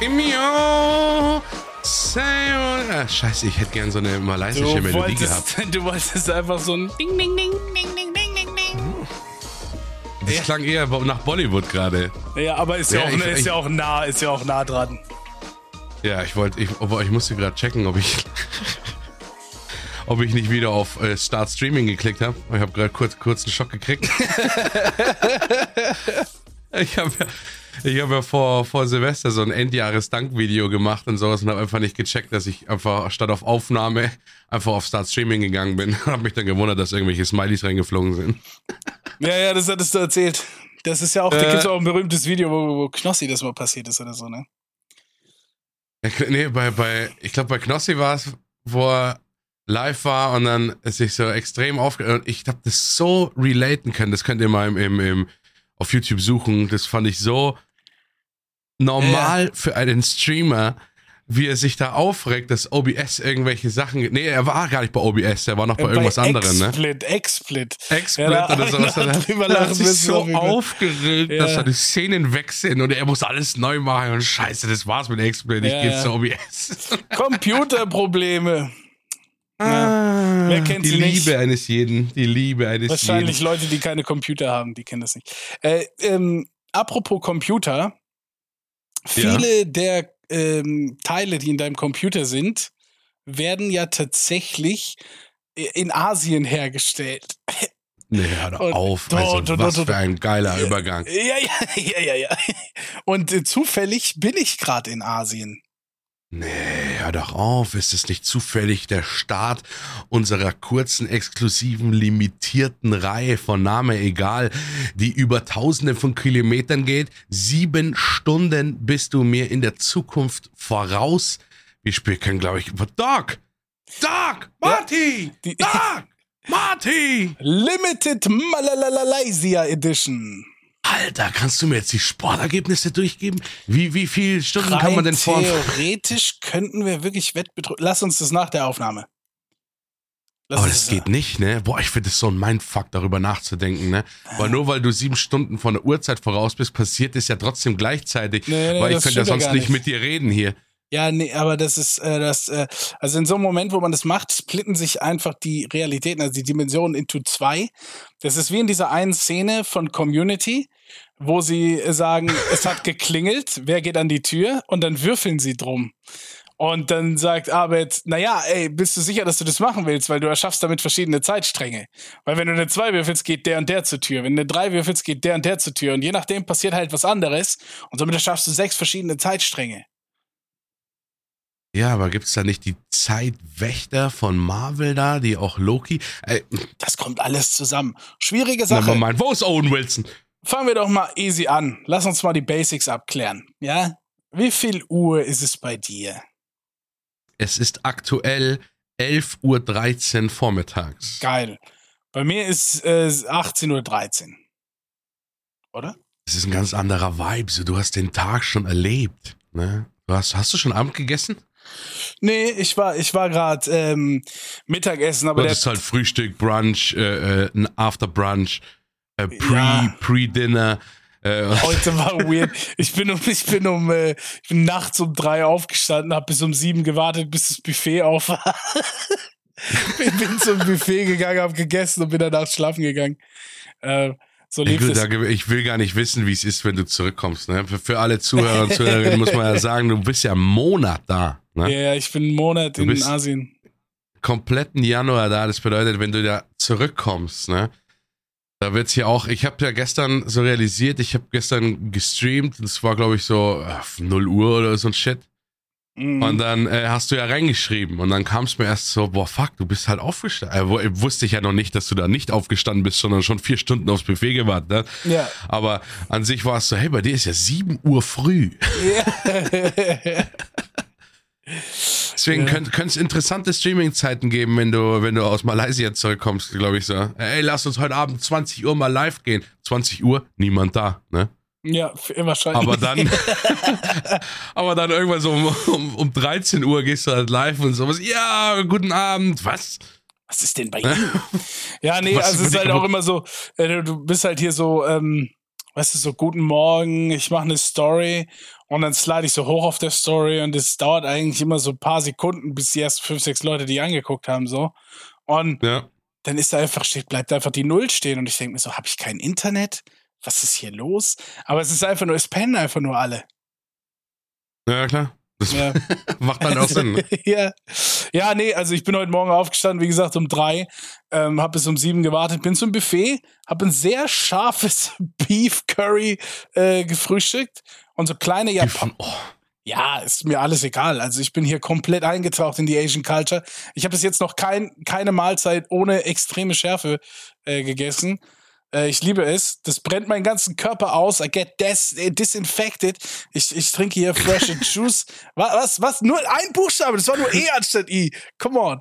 Imio. Ah, scheiße, ich hätte gern so eine malaysische Du Melodie wolltest, gehabt. du wolltest einfach so ein Ding, Ding, Ding, Ding, Ding, Ding, Ding, Ding. Das klang eher nach Bollywood gerade. Ja, aber ist ja, Ja, auch, ich- ist ich- ja auch nah, ist ja auch nah dran. Ja, ich wollte, ich, aber ich musste gerade checken, ob ich, ob ich nicht wieder auf äh, Start Streaming geklickt habe. Ich habe gerade kurz, kurz einen Schock gekriegt. ich habe ja, ich habe ja vor, vor Silvester so ein Endjahres-Dank-Video gemacht und sowas und habe einfach nicht gecheckt, dass ich einfach statt auf Aufnahme einfach auf Start Streaming gegangen bin. habe mich dann gewundert, dass irgendwelche Smileys reingeflogen sind. Ja, ja, das hattest du erzählt. Das ist ja auch, da Äh. gibt es auch ein berühmtes Video, wo, wo Knossi das mal passiert ist oder so, ne? Nee, bei, bei, ich glaube, bei Knossi war es, wo er live war und dann sich so extrem aufge... und Ich habe das so relaten können. Das könnt ihr mal im, im, im, auf YouTube suchen. Das fand ich so normal für einen Streamer, wie er sich da aufregt, dass OBS irgendwelche Sachen... Nee, er war gar nicht bei OBS, er war noch bei, irgendwas anderem, ne? Explit, Explit. Explit Ja, da- oder sowas. da Er hat- er hat sich so aufgeregt, Ja. dass seine Szenen weg sind und er muss alles neu machen und scheiße, das war's mit Explit, ich Ja, gehe ja. zu OBS. Computerprobleme. Ah, Wer kennt die sie nicht? Liebe eines jeden, die Liebe eines Wahrscheinlich jeden. Leute, die keine Computer haben, die kennen das nicht. Äh, ähm, apropos Computer, viele der ähm, Teile, die in deinem Computer sind, werden ja tatsächlich i- in Asien hergestellt. Nee, hör doch Und- auf, also do- do- was do- für ein geiler Übergang. Ja, ja, ja, ja, ja. Und äh, zufällig bin ich gerade in Asien. Nee, hör doch auf, ist es nicht zufällig der Start unserer kurzen, exklusiven, limitierten Reihe von Name egal, die über tausende von Kilometern geht? Sieben Stunden bist du mir in der Zukunft voraus. Wir spielen können, glaube ich, Doc! Doc! Marty! Die Doc! Marty! Limited Malaysia Edition. Alter, kannst du mir jetzt die Sportergebnisse durchgeben? Wie, wie viele Stunden kann man denn vor? Theoretisch könnten wir wirklich Wettbetrug. Lass uns das nach der Aufnahme. Lass Aber das geht nicht, ne? Boah, ich finde es so ein Mindfuck, darüber nachzudenken, ne? Weil nur weil du sieben Stunden von der Uhrzeit voraus bist, passiert es ja trotzdem gleichzeitig. Nee, nee, weil ich könnte ja sonst nicht. mit dir reden hier. Ja, nee, aber das ist äh, das, äh, also in so einem Moment, wo man das macht, splitten sich einfach die Realitäten, also die Dimensionen into zwei. Das ist wie in dieser einen Szene von Community, wo sie sagen, es hat geklingelt, wer geht an die Tür und dann würfeln sie drum. Und dann sagt Abed, naja, ey, bist du sicher, dass du das machen willst, weil du erschaffst damit verschiedene Zeitstränge. Weil wenn du eine zwei würfelst, geht der und der zur Tür. Wenn du eine drei würfelst, geht der und der zur Tür. Und je nachdem passiert halt was anderes. Und somit erschaffst du sechs verschiedene Zeitstränge. Ja, aber gibt's da nicht die Zeitwächter von Marvel da, die auch Loki? Ey, Das kommt alles zusammen. Schwierige Sache. Moment, wo ist Owen Wilson? Fangen wir doch mal easy an. Lass uns mal die Basics abklären. Ja? Wie viel Uhr ist es bei dir? Es ist aktuell 11.13 Uhr vormittags. Geil. Bei mir ist äh, 18.13 Uhr. Oder? Es ist ein ganz anderer Vibe. So, du hast den Tag schon erlebt. Ne? Du hast, hast du schon Abend gegessen? Nee, ich war, ich war gerade ähm, Mittagessen, aber der, hattest halt Frühstück, Brunch, äh, äh, ein After-Brunch, äh, Pre, Ja. Pre-Dinner. Äh, heute war weird. Ich bin um, ich bin um, äh, ich bin nachts um drei aufgestanden, habe bis um sieben gewartet, bis das Buffet auf war. bin, bin zum Buffet gegangen, habe gegessen und bin danach schlafen gegangen. Äh, so ich, lief will, es. ich will gar nicht wissen, wie es ist, wenn du zurückkommst. Ne? Für, für alle Zuhörer und Zuhörerinnen muss man ja sagen, du bist ja einen Monat da. Ne? Ja, ja, ich bin einen Monat in Asien. kompletten Januar da. Das bedeutet, wenn du da zurückkommst, ne, da wird's hier auch. Ich habe ja gestern so realisiert, ich habe gestern gestreamt. Das war glaube ich so äh, 0 Uhr oder so ein Shit. Mhm. Und dann äh, hast du ja reingeschrieben und dann kam es mir erst so, boah, fuck, du bist halt aufgestanden. Äh, wo- wusste ich ja noch nicht, dass du da nicht aufgestanden bist, sondern schon vier Stunden aufs Buffet gewartet. Ne? Ja. Aber an sich war es so, hey, bei dir ist ja 7 Uhr früh. Deswegen Ja. könnte es interessante Streaming-Zeiten geben, wenn du, wenn du aus Malaysia zurückkommst, glaube ich so. Ey, lass uns heute Abend 20 Uhr mal live gehen. 20 Uhr, niemand da, ne? ja, f- wahrscheinlich. Aber dann, aber dann irgendwann so um, um, um 13 Uhr gehst du halt live und sowas. Ja, guten Abend. Was? Was ist denn bei Ihnen? ja, nee, Was also es ist halt auch immer so, äh, du bist halt hier so, ähm, weißt du, so guten Morgen, ich mache eine Story Und dann slide ich so hoch auf der Story und es dauert eigentlich immer so ein paar Sekunden, bis die ersten fünf, sechs Leute die angeguckt haben, so. Und Ja. dann ist da einfach steht, bleibt einfach die Null stehen und ich denke mir so, habe ich kein Internet? Was ist hier los? Aber es ist einfach nur, es pennen einfach nur alle. Ja, klar. Das Ja. macht dann auch Sinn. Ne? ja. ja, nee, also ich bin heute Morgen aufgestanden, wie gesagt, um drei, ähm, habe bis um sieben gewartet, bin zum Buffet, habe ein sehr scharfes Beef Curry äh, gefrühstückt und so kleine Japan oh, ja, ist mir alles egal. Also ich bin hier komplett eingetaucht in die Asian Culture. Ich habe bis jetzt noch kein, keine Mahlzeit ohne extreme Schärfe äh, gegessen. Äh, ich liebe es. Das brennt meinen ganzen Körper aus. I get des äh, disinfected. Ich, ich trinke hier frische Juice. Was, was, was? Nur ein Buchstabe. Das war nur E anstatt I. Come on.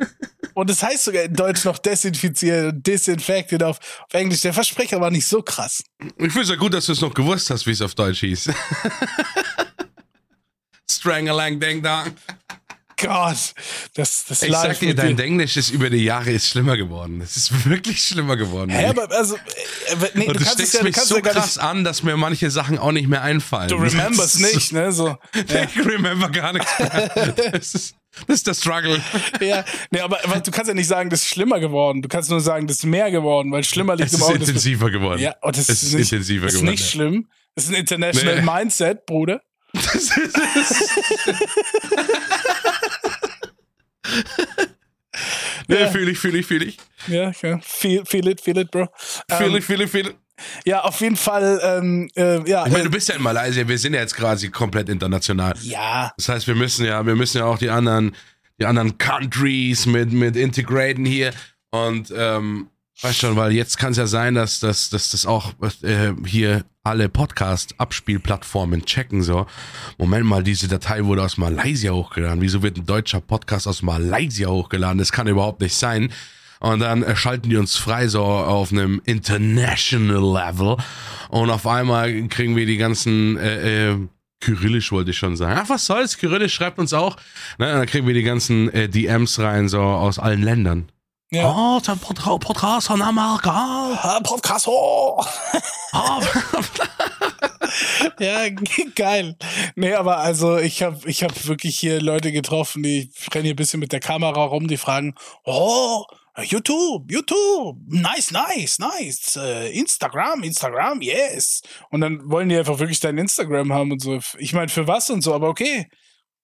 Und das heißt sogar in Deutsch noch desinfiziert und disinfected auf, auf Englisch. Der Versprecher war nicht so krass. ich finde es ja gut, dass du es noch gewusst hast, wie es auf Deutsch hieß. Strangelang Ding Dong. Gott, das, das Ich sag dir, dein dir. Englisch ist über die Jahre ist schlimmer geworden. Es ist wirklich schlimmer geworden. Hä, aber also, äh, nee, du du es steckst ja, du mich so ja krass nicht, an, dass mir manche Sachen auch nicht mehr einfallen. du remembers Das ist nicht, ne, so. So, ich remember gar nichts mehr. Das ist, das ist der Struggle. Ja, nee, aber, aber du kannst ja nicht sagen, das ist schlimmer geworden. Du kannst nur sagen, das ist mehr geworden, weil schlimmer liegt Es im ist Auge. des- intensiver geworden. Ja, und das es ist, ist nicht, intensiver das ist geworden. nicht schlimm. Das ist ein international Nee. Mindset, Bruder. Das ist, das nee, Ja. fühle ich, fühle ich, fühle ich. Ja, ja. Feel, feel it, feel it, bro. Fühle Ähm, ich, fühle ich, fühle ich. Ja, auf jeden Fall, ähm, äh, ja. Ich meine, du bist ja in Malaysia, wir sind ja jetzt quasi komplett international. ja, Das heißt, wir müssen ja, wir müssen ja auch die anderen, die anderen Countries mit, mit integraten hier. Und ähm, weißt schon, weil jetzt kann es ja sein, dass, dass, dass das auch äh, hier alle Podcast-Abspielplattformen checken. So, Moment mal, diese Datei wurde aus Malaysia hochgeladen. Wieso wird ein deutscher Podcast aus Malaysia hochgeladen? Das kann überhaupt nicht sein. Und dann äh, schalten die uns frei so auf einem international Level. Und auf einmal kriegen wir die ganzen äh, äh, Kyrillisch wollte ich schon sagen. Ach, was soll's? Kyrillisch schreibt uns auch. Und dann kriegen wir die ganzen äh, DMs rein, so aus allen Ländern. ja. Oh, der Pod- Podcast von Amerika. Ah, Podcast, oh. Oh. Ja, geil. Nee, aber also ich habe ich hab wirklich hier Leute getroffen, die rennen hier ein bisschen mit der Kamera rum, die fragen, oh, YouTube, YouTube, nice, nice, nice, äh, Instagram, Instagram, yes. Und dann wollen die einfach wirklich dein Instagram haben und so. Ich meine, für was und so, aber okay,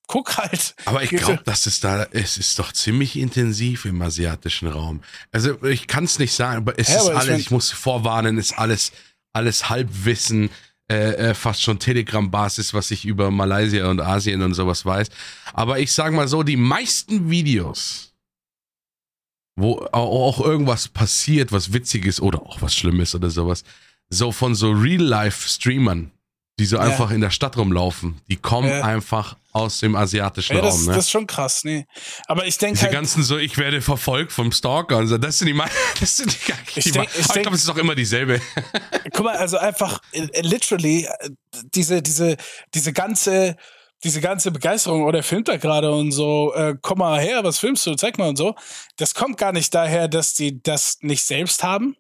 guck halt. Aber ich glaube, dass es da, es ist doch ziemlich intensiv im asiatischen Raum. Also ich kann es nicht sagen, aber es Ja, ist aber ich alles, mein- ich muss vorwarnen, ist alles, alles Halbwissen, äh, äh, fast schon Telegram-Basis, was ich über Malaysia und Asien und sowas weiß. Aber ich sag mal so, die meisten Videos, wo au- auch irgendwas passiert, was Witziges oder auch was Schlimmes oder sowas, so von so Real-Life-Streamern, die so Ja. einfach in der Stadt rumlaufen, die kommen Ja. einfach aus dem asiatischen Ja, das, Raum. Ne? das ist schon krass, nee. Aber ich denke Diese halt, ganzen so, ich werde verfolgt vom Stalker und so, das sind die, me- das sind die, Ich die denk- ich ich denk- glaube, es ist auch immer dieselbe. guck mal, also einfach äh, äh, literally äh, diese diese diese ganze diese ganze Begeisterung, oh, der filmt da gerade und so, äh, komm mal her, was filmst du, zeig mal und so. Das kommt gar nicht daher, dass die das nicht selbst haben,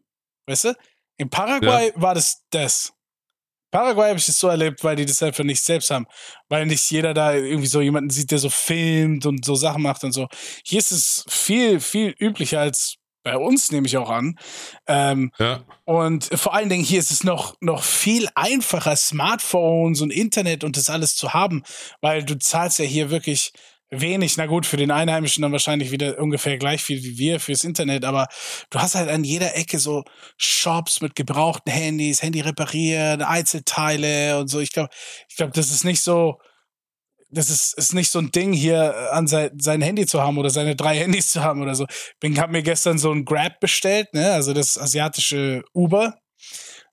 weißt du? In Paraguay war das das. Paraguay habe ich das so erlebt, weil die das einfach nicht selbst haben. Weil nicht jeder da irgendwie so jemanden sieht, der so filmt und so Sachen macht und so. Hier ist es viel, viel üblicher als bei uns, nehme ich auch an. Ähm, Ja. und vor allen Dingen hier ist es noch, noch viel einfacher, Smartphones und Internet und das alles zu haben, weil du zahlst ja hier wirklich wenig. Na gut, für den Einheimischen dann wahrscheinlich wieder ungefähr gleich viel wie wir fürs Internet, aber du hast halt an jeder Ecke so Shops mit gebrauchten Handys, Handy reparieren, Einzelteile und so. Ich glaube, ich glaube, das ist nicht so, das ist, ist nicht so ein Ding hier äh, an sein, sein Handy zu haben oder seine drei Handys zu haben oder so. Ich habe mir gestern so ein Grab bestellt, ne, also das asiatische Uber.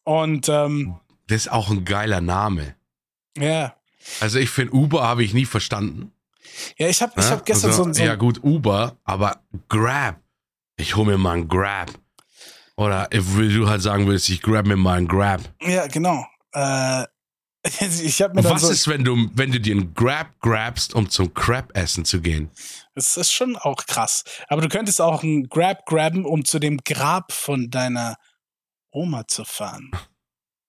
Und ähm, Das ist auch ein geiler Name. ja, Also ich finde, Uber habe ich nie verstanden. ja, ich habe ich Ja? hab gestern also, so, ein- so Ja gut, Uber, aber Grab. Ich hole mir mal einen Grab. Oder wie du halt sagen willst, ich grab mir mal einen Grab. ja genau. Äh, ich habe mir dann was so, ist, wenn du, wenn du dir einen Grab grabst, um zum Crab essen zu gehen? das ist schon auch krass. Aber du könntest auch ein Grab graben, um zu dem Grab von deiner Oma zu fahren.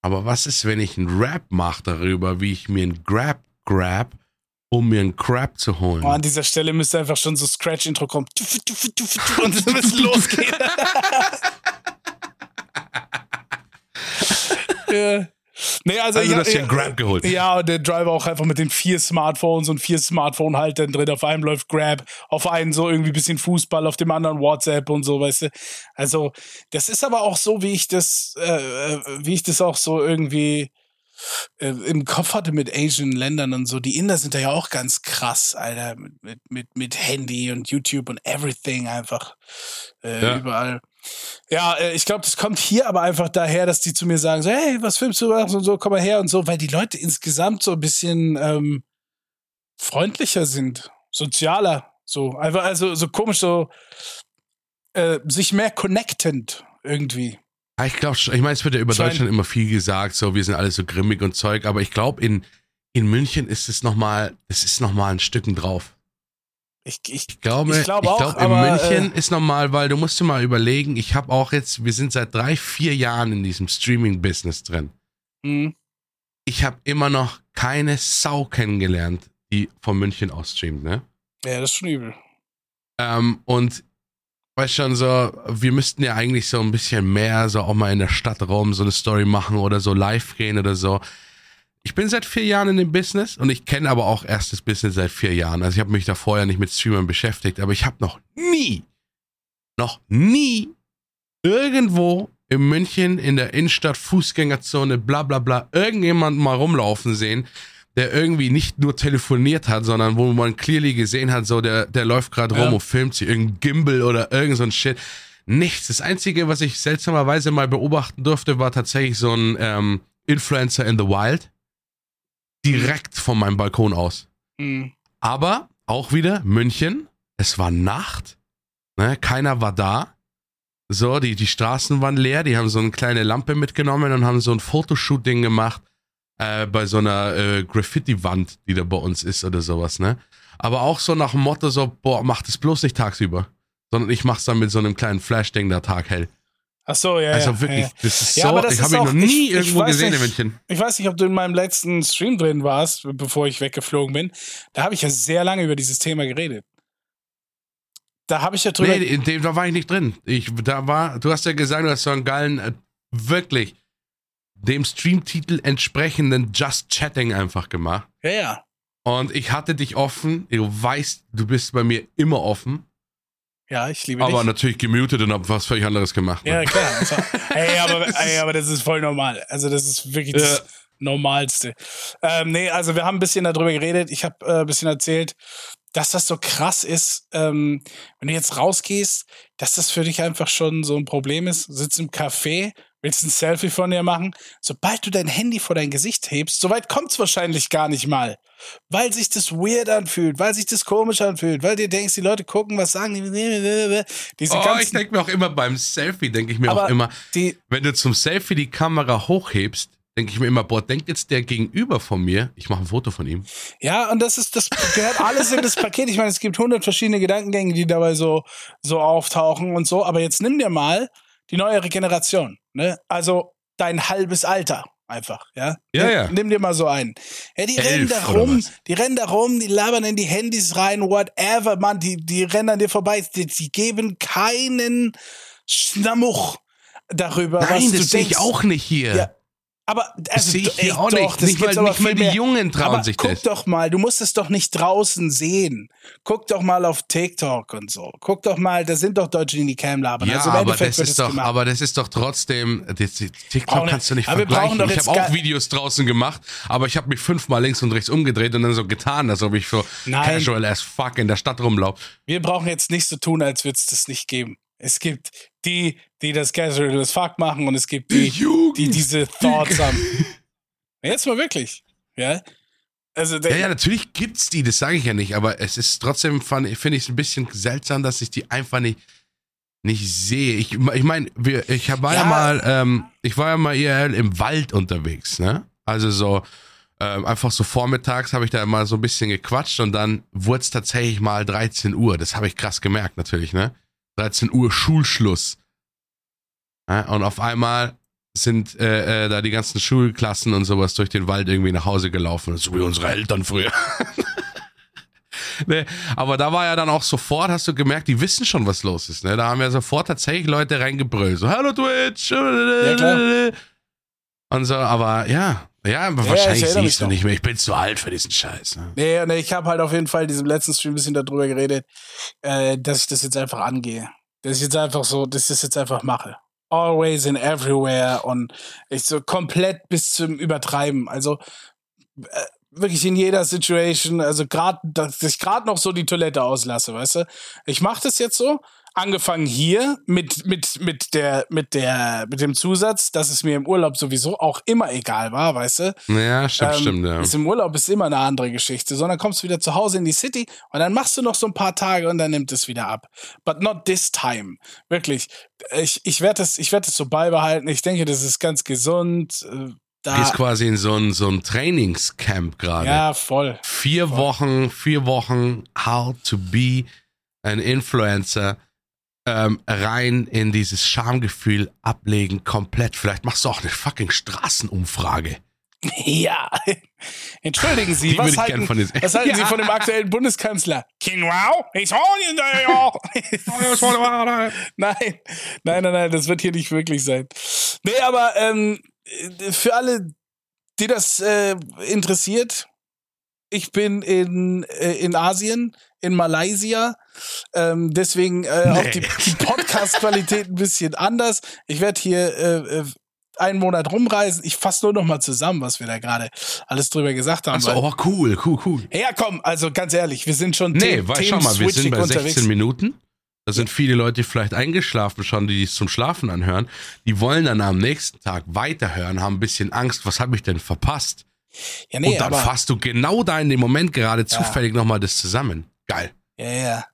Aber was ist, wenn ich einen Rap mache darüber, wie ich mir einen Grab grab, um mir einen Crab zu holen? Oh, an dieser Stelle müsste einfach schon so Scratch-Intro kommen. Und es müsste losgehen. ja. Nee, also, Also, ich, ja, einen Grab geholt. ja, und der Driver auch einfach mit den vier Smartphones und vier Smartphone-Haltern drin. Auf einem läuft Grab, auf einen so irgendwie bisschen Fußball, auf dem anderen WhatsApp und so, weißt du. Also, das ist aber auch so, wie ich das, äh, äh, wie ich das auch so irgendwie äh, im Kopf hatte mit Asian Ländern und so. Die Inder sind da ja auch ganz krass, Alter, mit, mit, mit, mit Handy und YouTube und everything einfach äh, Ja. überall. Ja, äh, ich glaube, das kommt hier aber einfach daher, dass die zu mir sagen, so, hey, was filmst du was und so, komm mal her und so, weil die Leute insgesamt so ein bisschen ähm, freundlicher sind, sozialer, so einfach also so komisch so äh, sich mehr connectend irgendwie. Ich glaube, ich meine, es wird ja über Deutschland immer viel gesagt, so wir sind alle so grimmig und Zeug, aber ich glaube, in, in München ist es nochmal, es ist nochmal ein Stücken drauf. Ich, ich, Ich glaube, Ich ich glaub glaube, auch, in aber, München äh, ist nochmal, weil du musst dir mal überlegen, ich habe auch jetzt, wir sind seit drei, vier Jahren in diesem Streaming-Business drin. hm, Ich habe immer noch keine Sau kennengelernt, die von München aus streamt, ne? ja, das ist schon übel. Ähm, und weißt schon so, wir müssten ja eigentlich so ein bisschen mehr so auch mal in der Stadt rum so eine Story machen oder so live gehen oder so. Ich bin seit vier Jahren in dem Business und ich kenne aber auch erst das Business seit vier Jahren. Also ich habe mich da vorher nicht mit Streamern beschäftigt, aber ich habe noch nie, noch nie irgendwo in München in der Innenstadt Fußgängerzone bla bla bla irgendjemanden mal rumlaufen sehen, der irgendwie nicht nur telefoniert hat, sondern wo man clearly gesehen hat, so der, der läuft gerade rum Ja. und filmt sich irgendein Gimbal oder irgend so ein Shit. Nichts. Das Einzige, was ich seltsamerweise mal beobachten durfte, war tatsächlich so ein ähm, Influencer in the Wild. Direkt von meinem Balkon aus. Hm. Aber auch wieder München. Es war Nacht. Ne? Keiner war da. So, die, die Straßen waren leer. Die haben so eine kleine Lampe mitgenommen und haben so ein Fotoshooting gemacht äh, bei so einer äh, Graffiti-Wand, die da bei uns ist oder sowas. Ne? Aber auch so nach dem Motto so, boah, mach das bloß nicht tagsüber. Sondern ich mach's dann mit so einem kleinen Flash-Ding da Tag hell. Ach so, ja, Also ja, wirklich, ja. das ist Ja, so, aber das ich habe ihn noch nie ich- ich irgendwo weiß gesehen in nicht. München. Ich weiß nicht, ob du in meinem letzten Stream drin warst, bevor ich weggeflogen bin. Da habe ich ja sehr lange über dieses Thema geredet. Da habe ich ja drüber. Nee, in dem, da war ich nicht drin. Ich, da war, du hast ja gesagt, du hast so einen geilen, äh, wirklich dem Streamtitel entsprechenden Just Chatting einfach gemacht. ja, ja. Und ich hatte dich offen. Du weißt, du bist bei mir immer offen. Ja, ich liebe Aber dich. natürlich gemutet und hab was völlig anderes gemacht. Ja, Ne? klar. Also, ey, aber, ey, aber das ist voll normal. Also, das ist wirklich das Ja. Normalste. Ähm, nee, also wir haben ein bisschen darüber geredet. Ich habe äh, ein bisschen erzählt, dass das so krass ist, ähm, wenn du jetzt rausgehst, dass das für dich einfach schon so ein Problem ist. Du sitzt im Café, willst ein Selfie von dir machen. Sobald du dein Handy vor dein Gesicht hebst, soweit kommt's wahrscheinlich gar nicht mal. Weil sich das weird anfühlt, weil sich das komisch anfühlt, weil dir denkst, die Leute gucken, was sagen die. Diese Oh, ich denke mir auch immer beim Selfie, denke ich mir auch immer, die, wenn du zum Selfie die Kamera hochhebst, denke ich mir immer, boah, denkt jetzt der Gegenüber von mir, ich mache ein Foto von ihm. Ja, und das ist, das gehört alles in das Paket. Ich meine, es gibt hundert verschiedene Gedankengänge, die dabei so, so auftauchen und so. Aber jetzt nimm dir mal die neuere Generation, ne? Also dein halbes Alter einfach, ja? Ja, nimm, ja. Nimm dir mal so ein. Ja, die Elf rennen da rum, was? die rennen da rum, die labern in die Handys rein, whatever, man, die, die rennen an dir vorbei. Die, die geben keinen Schnamuch darüber, was Nein, du das sehe denkst. ich auch nicht hier. Ja, Aber das also, sehe ich ey, hier auch doch, nicht. Nicht mal, nicht mal die mehr. Jungen trauen Aber sich guck das. doch mal, du musst es doch nicht draußen sehen. Guck doch mal auf TikTok und so. Guck doch mal, da sind doch Deutsche, die in die Cam labern. Ja, also aber das ist doch, gemacht. aber das ist doch trotzdem, das, TikTok Brauchen- kannst du nicht aber vergleichen. Ich habe auch Videos draußen gemacht, aber ich habe mich fünfmal links und rechts umgedreht und dann so getan, als ob ich so Nein. casual as fuck in der Stadt rumlaufe. Wir brauchen jetzt nicht so tun, als würde es das nicht geben. Es gibt die, die das casual as fuck machen und es gibt die, Jugend. die diese Thoughts haben. Jetzt mal wirklich. Ja. Also, Ja, ja, natürlich gibt's die, das sage ich ja nicht, aber es ist trotzdem, finde ich es ein bisschen seltsam, dass ich die einfach nicht, nicht sehe. Ich, ich meine, ich war ja, Ja. mal, ähm, ich war ja mal IRL im Wald unterwegs, ne? Also so, ähm, einfach so vormittags habe ich da mal so ein bisschen gequatscht und dann wurde es tatsächlich mal 13 Uhr. Das habe ich krass gemerkt natürlich, ne? 13 Uhr Schulschluss. Ja, und auf einmal sind äh, äh, da die ganzen Schulklassen und sowas durch den Wald irgendwie nach Hause gelaufen, so wie unsere Eltern früher. ne, aber da war ja dann auch sofort, hast du gemerkt, die wissen schon, was los ist. Ne? Da haben ja sofort tatsächlich Leute reingebrüllt. So, hallo Twitch. Ja, klar. Und so, aber ja, ja, aber ja, wahrscheinlich siehst du nicht mehr. Ich bin zu alt für diesen Scheiß. Ne? Nee, nee ich habe halt auf jeden Fall in diesem letzten Stream ein bisschen darüber geredet, äh, dass ich das jetzt einfach angehe. Dass ich jetzt einfach so, dass ich das jetzt einfach mache. Always and everywhere und ich so komplett bis zum Übertreiben. Also äh, wirklich in jeder Situation, also gerade, dass ich gerade noch so die Toilette auslasse, weißt du? Ich mache das jetzt so, angefangen hier mit, mit, mit der, mit der, mit dem Zusatz, dass es mir im Urlaub sowieso auch immer egal war, weißt du? Ja, stimmt, ähm, stimmt, ja. Ist Im Urlaub ist immer eine andere Geschichte, sondern kommst du wieder zu Hause in die City und dann machst du noch so ein paar Tage und dann nimmt es wieder ab. But not this time. Wirklich. Ich, ich werde das, ich werde das so beibehalten. Ich denke, das ist ganz gesund. Äh, da ist quasi in so ein, so ein Trainingscamp gerade. Ja, voll. Vier voll. Wochen, vier Wochen, how to be an Influencer ähm, rein in dieses Schamgefühl ablegen, komplett. Vielleicht machst du auch eine fucking Straßenumfrage. Ja. Entschuldigen Sie, was halten, was halten ja. Sie von dem aktuellen Bundeskanzler? King Wow? nein, nein, nein, nein, das wird hier nicht wirklich sein. Nee, aber ähm, für alle, die das äh, interessiert, ich bin in, äh, in Asien, in Malaysia. Ähm, deswegen äh, nee. auch die, die Podcast-Qualität ein bisschen anders. Ich werde hier äh, äh, einen Monat rumreisen. Ich fasse nur noch mal zusammen, was wir da gerade alles drüber gesagt haben. Achso, oh, cool, cool, cool. Ja, komm, also ganz ehrlich, wir sind schon Nee, weil schau mal, wir sind bei 16 unterwegs. Minuten. Da sind viele Leute vielleicht eingeschlafen schon, die es zum Schlafen anhören. Die wollen dann am nächsten Tag weiterhören, haben ein bisschen Angst, was habe ich denn verpasst? Ja, nee, Und dann fasst du genau da in dem Moment gerade ja. zufällig nochmal das zusammen. Geil. Ja, ja.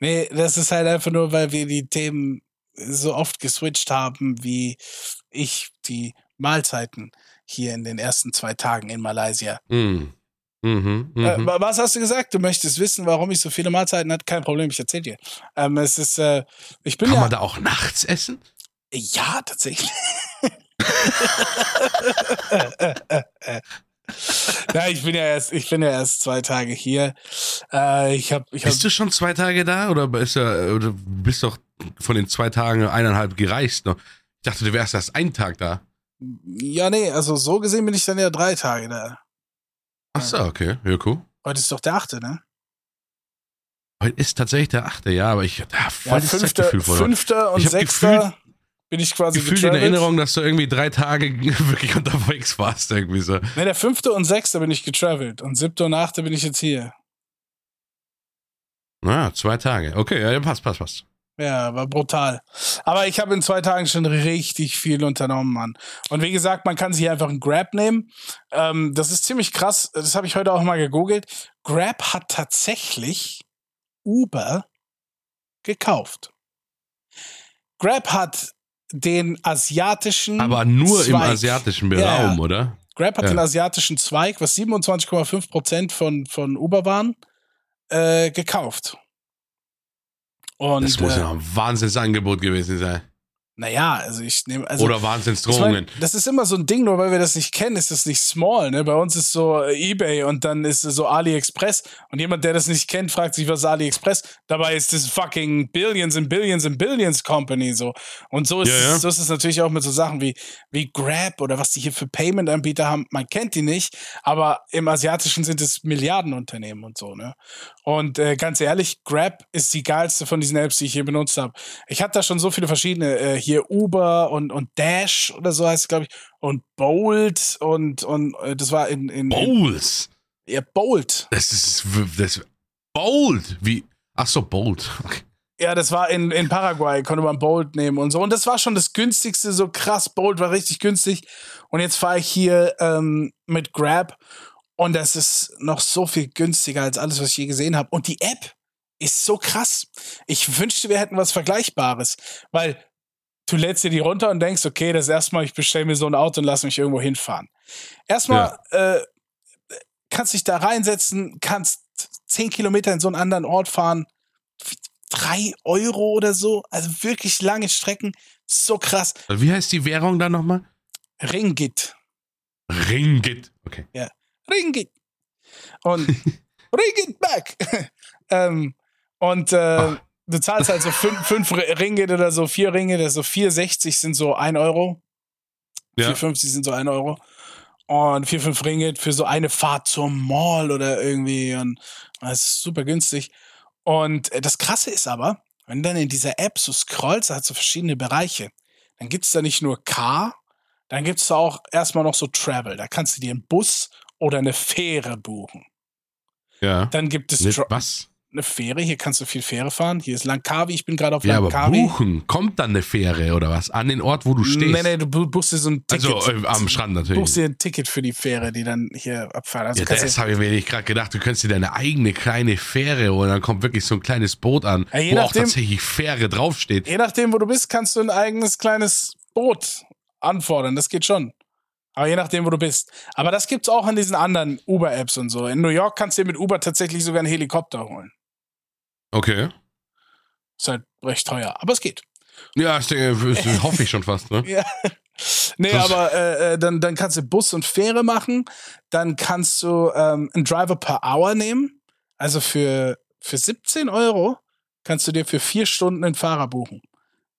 Nee, das ist halt einfach nur, weil wir die Themen so oft geswitcht haben, wie ich die Mahlzeiten hier in den ersten zwei Tagen in Malaysia. Mm. Mhm, mh. äh, was hast du gesagt? Du möchtest wissen, warum ich so viele Mahlzeiten hatte? Kein Problem, ich erzähl dir. Ähm, es ist, äh, ich bin Kann ja, man da auch nachts essen? Ja, tatsächlich. ja, ich bin ja erst, ich bin ja erst zwei Tage hier. Äh, ich hab, ich hab, bist du schon zwei Tage da oder bist du, oder bist doch von den zwei Tagen eineinhalb gereist noch? Ich dachte, du wärst erst einen Tag da. Ja, nee, also so gesehen bin ich dann ja drei Tage da. Ach so, okay, ja, cool. Heute ist doch der achte, ne? Heute ist tatsächlich der achte, ja, aber ich da voll ja, fünfter, fünfter und sechster bin ich quasi gefühlt in Erinnerung, dass du irgendwie drei Tage wirklich unterwegs warst, irgendwie so. Ne, der fünfte und sechste bin ich getravelt und siebte und achte bin ich jetzt hier. Na, zwei Tage. Okay, ja, passt, passt, passt. Ja, war brutal. Aber ich habe in zwei Tagen schon richtig viel unternommen, Mann. Und wie gesagt, man kann sich einfach einen Grab nehmen. Ähm, das ist ziemlich krass. Das habe ich heute auch mal gegoogelt. Grab hat tatsächlich Uber gekauft. Grab hat den asiatischen. Aber nur Zweig. im asiatischen ja, Raum, oder? Grab hat ja. den asiatischen Zweig, was 27,5 Prozent von, von Uber waren, äh, gekauft. Und, das muss äh, ja ein Wahnsinnsangebot gewesen sein. Naja, also ich nehme. Also, Oder Wahnsinnsdrohungen. Ich mein, das ist immer so ein Ding, nur weil wir das nicht kennen, ist das nicht small. Ne? Bei uns ist so äh, Ebay und dann ist so AliExpress. Und jemand, der das nicht kennt, fragt sich, was ist AliExpress? Dabei ist das fucking Billions and Billions and Billions Company so. Und so ist, ja, ja. Es, so ist es natürlich auch mit so Sachen wie, wie Grab oder was die hier für Payment-Anbieter haben. Man kennt die nicht, aber im Asiatischen sind es Milliardenunternehmen und so. Ne? Und äh, ganz ehrlich, Grab ist die geilste von diesen Apps, die ich hier benutzt habe. Ich hatte da schon so viele verschiedene. Äh, hier Uber und, und Dash oder so heißt es, glaube ich. Und Bolt und, und äh, das war in. in Bowls? Ja, Bolt. Das ist. Das, Bolt? Wie? Ach so, Bolt. Okay. Ja, das war in, in Paraguay, konnte man Bolt nehmen und so. Und das war schon das günstigste, so krass. Bolt war richtig günstig. Und jetzt fahre ich hier ähm, mit Grab und das ist noch so viel günstiger als alles, was ich je gesehen habe. Und die App ist so krass. Ich wünschte, wir hätten was Vergleichbares, weil du lädst dir die runter und denkst, okay, das erste Mal, ich bestelle mir so ein Auto und lass mich irgendwo hinfahren. Erstmal ja. äh, kannst dich da reinsetzen, kannst zehn Kilometer in so einen anderen Ort fahren, drei Euro oder so, also wirklich lange Strecken, so krass. Wie heißt die Währung da nochmal? Ringgit. Ringgit. Okay. Ringgit. Und Ringgit back. ähm, und äh, du zahlst halt so fünf, fünf Ringgit oder so, vier Ringgit, also 4,60 sind so ein Euro. Ja. 4,50 sind so ein Euro. Und 4, 5 Ringgit für so eine Fahrt zum Mall oder irgendwie. Und das ist super günstig. Und äh, das Krasse ist aber, wenn du dann in dieser App so scrollst, da hat so verschiedene Bereiche. Dann gibt es da nicht nur Car, dann gibt es da auch erstmal noch so Travel. Da kannst du dir einen Bus oder eine Fähre buchen. Ja. Dann gibt es was? Eine Fähre. Hier kannst du viel Fähre fahren. Hier ist Langkawi. Ich bin gerade auf Ja, aber Langkawi. buchen. Kommt dann eine Fähre oder was? An den Ort, wo du stehst. Nee, nee, du bu- buchst dir so ein Ticket. also äh, am Strand natürlich. buchst dir ein Ticket für die Fähre, die dann hier abfahren. Also Ja, das du, habe ich mir nicht gerade gedacht. Du könntest dir deine eigene kleine Fähre und dann kommt wirklich so ein kleines Boot an, Ja, je wo auch nachdem- tatsächlich Fähre draufsteht. je nachdem, wo du bist, kannst du ein eigenes kleines Boot anfordern. Das geht schon. Aber je nachdem, wo du bist. Aber das gibt's auch in diesen anderen Uber-Apps und so. In New York kannst du dir mit Uber tatsächlich sogar einen Helikopter holen. Okay. Ist halt recht teuer. Aber es geht. Ja, ich denke, das hoffe ich schon fast, ne? Ja. Nee, Das- aber äh, äh, dann, dann kannst du Bus und Fähre machen. Dann kannst du ähm, einen Driver per Hour nehmen. Also für, für 17 Euro kannst du dir für vier Stunden einen Fahrer buchen.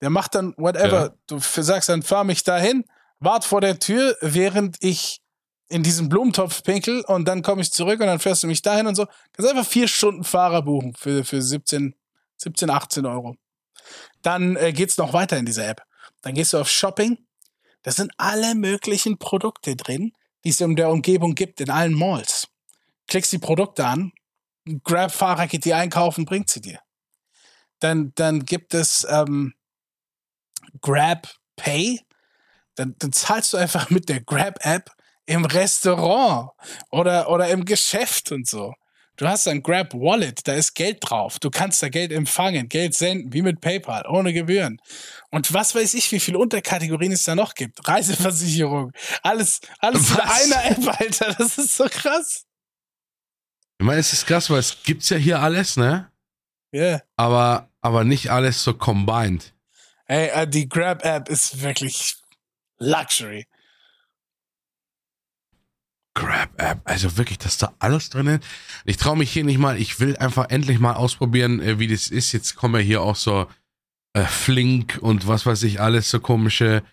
Der macht dann whatever. Ja. Du sagst dann, fahr mich dahin, wart vor der Tür, während ich in diesen Blumentopf pinkel und dann komme ich zurück und dann fährst du mich dahin und so. Kannst einfach vier Stunden Fahrer buchen für, für 17, 17, 18 Euro. Dann äh, geht's noch weiter in dieser App. Dann gehst du auf Shopping. Da sind alle möglichen Produkte drin, die es in der Umgebung gibt, in allen Malls. Klickst die Produkte an, Grab-Fahrer geht die einkaufen, bringt sie dir. Dann, dann gibt es ähm, Grab Pay. Dann, dann zahlst du einfach mit der Grab-App im Restaurant oder, oder im Geschäft und so. Du hast ein Grab Wallet, da ist Geld drauf. Du kannst da Geld empfangen, Geld senden, wie mit PayPal, ohne Gebühren. Und was weiß ich, wie viele Unterkategorien es da noch gibt. Reiseversicherung, alles, alles in einer App, Alter. Das ist so krass. Ich meine, es ist krass, weil es gibt's ja hier alles, ne? Ja. Aber, aber nicht alles so combined. Ey, äh, die Grab-App ist wirklich Luxury. Grab-App, also wirklich, dass da alles drin ist. Ich traue mich hier nicht mal, ich will einfach endlich mal ausprobieren, äh, wie das ist. Jetzt kommen ja hier auch so äh, Flink und was weiß ich, alles so komische,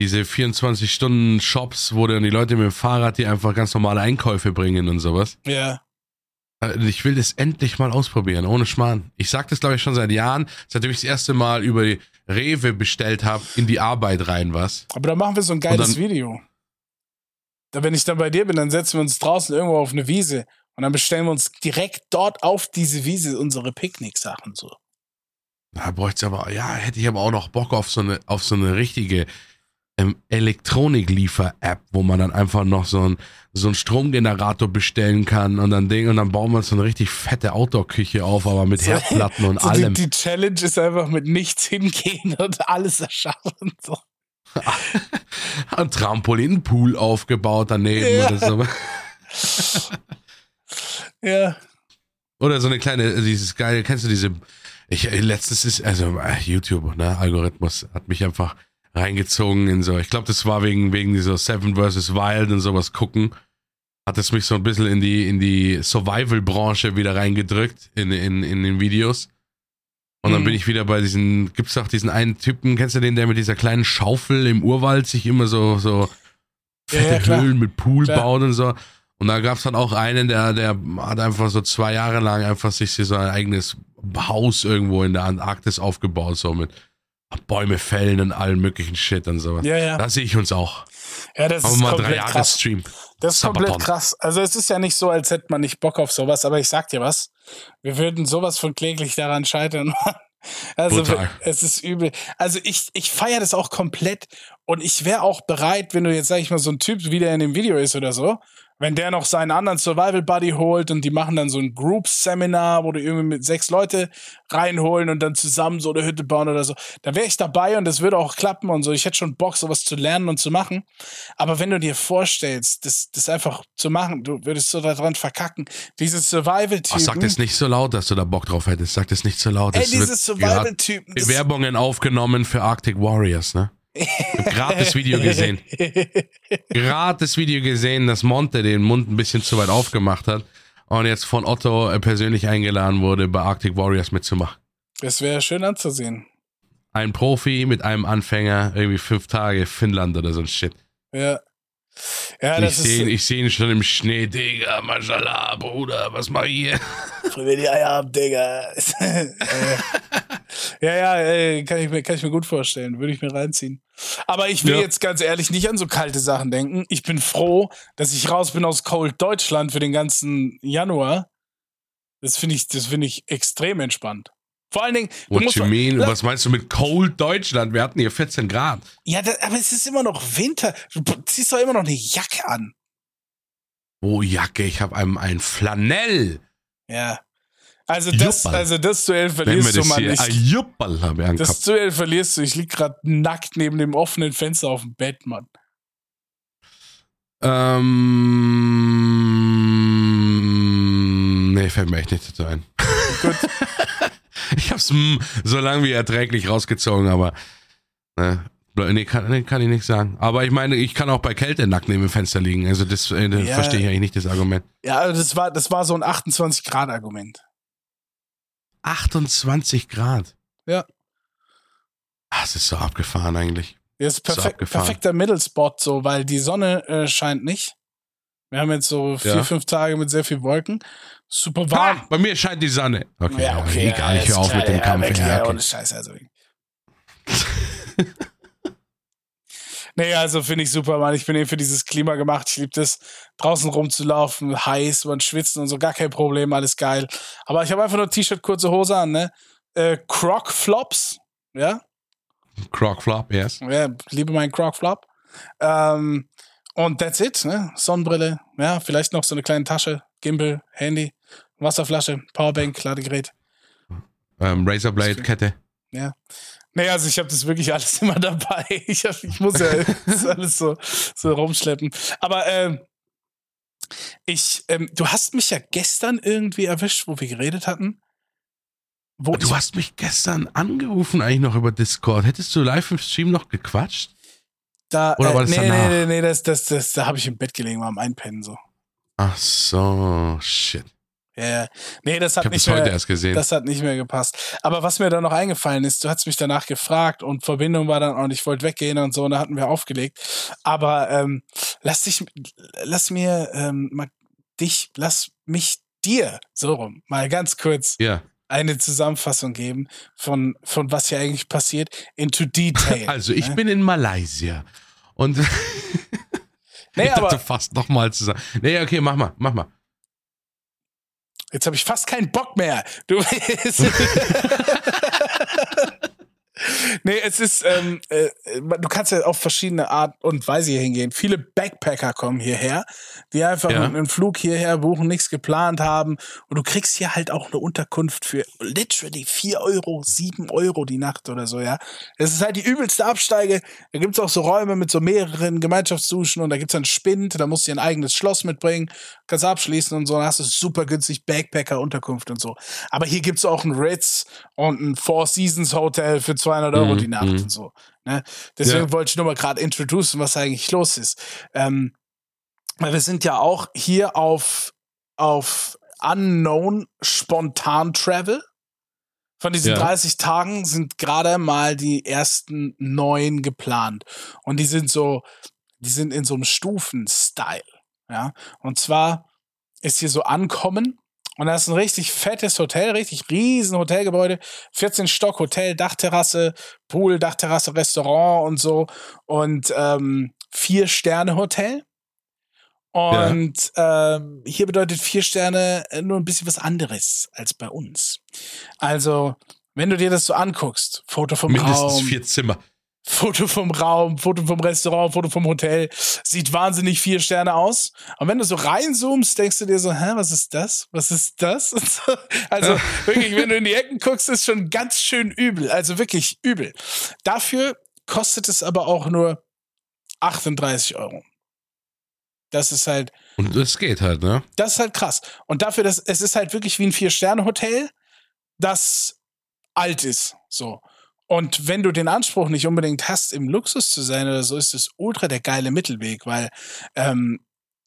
diese 24-Stunden-Shops, wo dann die Leute mit dem Fahrrad die einfach ganz normale Einkäufe bringen und sowas. Ja. Äh, Ich will das endlich mal ausprobieren, ohne Schmarrn. Ich sag das, glaube ich, schon seit Jahren, seitdem ich das erste Mal über die Rewe bestellt habe, in die Arbeit rein was. Aber da machen wir so ein geiles Video. Da, wenn ich dann bei dir bin, dann setzen wir uns draußen irgendwo auf eine Wiese und dann bestellen wir uns direkt dort auf diese Wiese unsere Picknicksachen so. Da bräuchte aber, ja, hätte ich aber auch noch Bock auf so eine, auf so eine richtige ähm, Elektronikliefer-App, wo man dann einfach noch so ein so einen Stromgenerator bestellen kann und dann Ding und dann bauen wir uns so eine richtig fette Outdoor-Küche auf, aber mit So- Herdplatten und So die, allem. die Challenge ist einfach mit nichts hingehen und alles erschaffen. So. Ein Trampolinpool aufgebaut daneben Ja. oder so. Ja. Oder so eine kleine, dieses geile, kennst du diese, ich, letztens ist, also äh, YouTube, ne, Algorithmus hat mich einfach reingezogen in so, ich glaube, das war wegen, wegen dieser Seven vs. Wild und sowas gucken, hat es mich so ein bisschen in die, in die Survival-Branche wieder reingedrückt, in, in, in den Videos. Und dann Mhm. bin ich wieder bei diesen, gibt's auch diesen einen Typen, kennst du den, der mit dieser kleinen Schaufel im Urwald sich immer so, so Ja, fette ja, klar. Höhlen mit Pool Klar. baut und so. Und da gab's dann auch einen, der, der hat einfach so zwei Jahre lang einfach sich so ein eigenes Haus irgendwo in der Antarktis aufgebaut, so mit Bäume fällen und allen möglichen Shit und sowas. Ja, ja. Da sehe ich uns auch. Ja, das Machen ist mal drei komplett Jahre krass. Stream. Das ist komplett Sabaton. krass. Also es ist ja nicht so, als hätte man nicht Bock auf sowas, aber ich sag dir was. Wir würden sowas von kläglich daran scheitern. Also Brutal. es ist übel. Also ich, ich feiere das auch komplett und ich wäre auch bereit, wenn du jetzt, sag ich mal, so ein Typ wie der in dem Video ist oder so, wenn der noch seinen anderen Survival Buddy holt und die machen dann so ein Group-Seminar, wo du irgendwie mit sechs Leute reinholen und dann zusammen so eine Hütte bauen oder so, da wäre ich dabei und das würde auch klappen und so. Ich hätte schon Bock, sowas zu lernen und zu machen. Aber wenn du dir vorstellst, das, das einfach zu machen, du würdest so daran verkacken. Dieses Oh, Survival-Typen. sag das nicht so laut, dass du da Bock drauf hättest. Sag das nicht so laut. Ey, dieses Survival-Typen. Bewerbungen aufgenommen für Arctic Warriors, ne? Gerade das Video gesehen. Gerade das Video gesehen, dass Monte den Mund ein bisschen zu weit aufgemacht hat und jetzt von Otto äh, persönlich eingeladen wurde, bei Arctic Warriors mitzumachen. Das wäre schön anzusehen. Ein Profi mit einem Anfänger, irgendwie fünf Tage Finnland oder so ein Shit. Ja. Ja, ich das sehe ist. ich seh ihn schon im Schnee, Digga, Mashallah, Bruder, was mach ich hier? Früh mir die Eier ab, Digga. Äh, ja, ja, ey, kann ich, mir, kann ich mir gut vorstellen. Würde ich mir reinziehen. Aber ich will Ja. jetzt ganz ehrlich nicht an so kalte Sachen denken. Ich bin froh, dass ich raus bin aus Cold Deutschland für den ganzen Januar. Das finde ich, das finde ich extrem entspannt. Vor allen Dingen, What you mean? La- Was meinst du mit Cold Deutschland? Wir hatten hier 14 Grad. Ja, da, aber es ist immer noch Winter. Du ziehst doch immer noch eine Jacke an. Oh, Jacke, ich habe einem ein Flanell. Ja. Also das, Juppal. also das Duell verlierst du das ein Juppal habe ich Das angehabt. Duell verlierst du. Ich lieg gerade nackt neben dem offenen Fenster auf dem Bett, Mann. Ähm, nee, fällt mir echt nicht dazu ein. Gut. Ich hab's so lange wie erträglich rausgezogen, aber ne, nee, kann, nee, kann ich nicht sagen. Aber ich meine, ich kann auch bei Kälte nackt neben dem Fenster liegen. Also das, äh, das Ja. verstehe ich eigentlich nicht, das Argument. Ja, also das war, das war so ein 28-Grad-Argument. 28 Grad. Ja. Ah, Das ist so abgefahren eigentlich. Das ist So perfekt, abgefahren. perfekter Mittelspot, so, weil die Sonne äh, scheint nicht. Wir haben jetzt so vier, Ja. fünf Tage mit sehr viel Wolken. Super warm. Ah, bei mir scheint die Sonne. Okay, ja, okay. egal, ich höre auf klar, mit dem ja, Kampf. Ja, ja, okay. Scheiße, also. nee, also finde ich super, Mann. Ich bin eben für dieses Klima gemacht. Ich liebe das, draußen rumzulaufen, heiß, man schwitzen und so, gar kein Problem, alles geil. Aber ich habe einfach nur T-Shirt, kurze Hose an, ne? Äh, Croc-Flops, ja? Croc Flop, yes. Ja, liebe meinen Croc Flop. Ähm, und that's it, ne? Sonnenbrille, ja, vielleicht noch so eine kleine Tasche, Gimbal, Handy, Wasserflasche, Powerbank, Ladegerät. Ähm, Razorblade Kette. Nee, also ich habe das wirklich alles immer dabei. Ich, hab, ich muss ja das alles so, so rumschleppen. Aber ähm, ich, ähm, du hast mich ja gestern irgendwie erwischt, wo wir geredet hatten. Wo Du hast mich gestern angerufen eigentlich noch über Discord. Hättest du live im Stream noch gequatscht? da, oder äh, war das nee, danach? nee, nee, nee, das, das, das, da habe ich im Bett gelegen, war am Einpennen so. Ach so, shit. Ja, ja. Nee, das hat nicht mehr. Das hat nicht mehr gepasst. Aber was mir dann noch eingefallen ist, du hast mich danach gefragt und Verbindung war dann auch nicht, ich wollte weggehen und so, und da hatten wir aufgelegt. Aber ähm, lass dich, lass mir ähm, mal dich, lass mich dir so rum mal ganz kurz ja. eine Zusammenfassung geben von von was hier eigentlich passiert into detail. Also, ich ne? bin in Malaysia. Und Nee, ich dachte aber fast nochmal zusammen. Nee, okay, mach mal, mach mal. Jetzt habe ich fast keinen Bock mehr. Du Nee, es ist, ähm, äh, du kannst ja auf verschiedene Art und Weise hier hingehen. Viele Backpacker kommen hierher, die einfach Ja. einen Flug hierher buchen, nichts geplant haben. Und du kriegst hier halt auch eine Unterkunft für literally 4 Euro, 7 Euro die Nacht oder so, ja. Das ist halt die übelste Absteige. Da gibt's auch so Räume mit so mehreren Gemeinschaftsduschen und da gibt's dann Spind, da musst du dir ein eigenes Schloss mitbringen, kannst abschließen und so, dann hast du super günstig Backpacker-Unterkunft und so. Aber hier gibt's auch ein Ritz und ein Four Seasons Hotel für 200 Euro Mhm, die Nacht mhm. und so. Ne? Deswegen Ja. wollte ich nur mal gerade introducen, was eigentlich los ist. Ähm, weil wir sind ja auch hier auf, auf Unknown Spontan Travel. Von diesen Ja. 30 Tagen sind gerade mal die ersten neun geplant. Und die sind so, die sind in so einem Stufen-Style. Ja. Und zwar ist hier so Ankommen. Und da ist ein richtig fettes Hotel, richtig riesen Hotelgebäude. 14 Stock Hotel, Dachterrasse, Pool, Dachterrasse, Restaurant und so. Und ähm, vier Sterne Hotel. Und ähm, hier bedeutet vier Sterne äh, nur ein bisschen was anderes als bei uns. Also, wenn du dir das so anguckst, Foto vom Mindestens Raum, vier Zimmer. Foto vom Raum, Foto vom Restaurant, Foto vom Hotel, sieht wahnsinnig vier Sterne aus. Und wenn du so reinzoomst, denkst du dir so, hä, was ist das? Was ist das? So. Also wirklich, wenn du in die Ecken guckst, ist schon ganz schön übel. Also wirklich übel. Dafür kostet es aber auch nur 38 Euro. Das ist halt, Und das geht halt, ne? das ist halt krass. Und dafür, dass es ist halt wirklich wie ein Vier-Sterne-Hotel, das alt ist. So. Und wenn du den Anspruch nicht unbedingt hast, im Luxus zu sein oder so, ist es ultra der geile Mittelweg, weil ähm,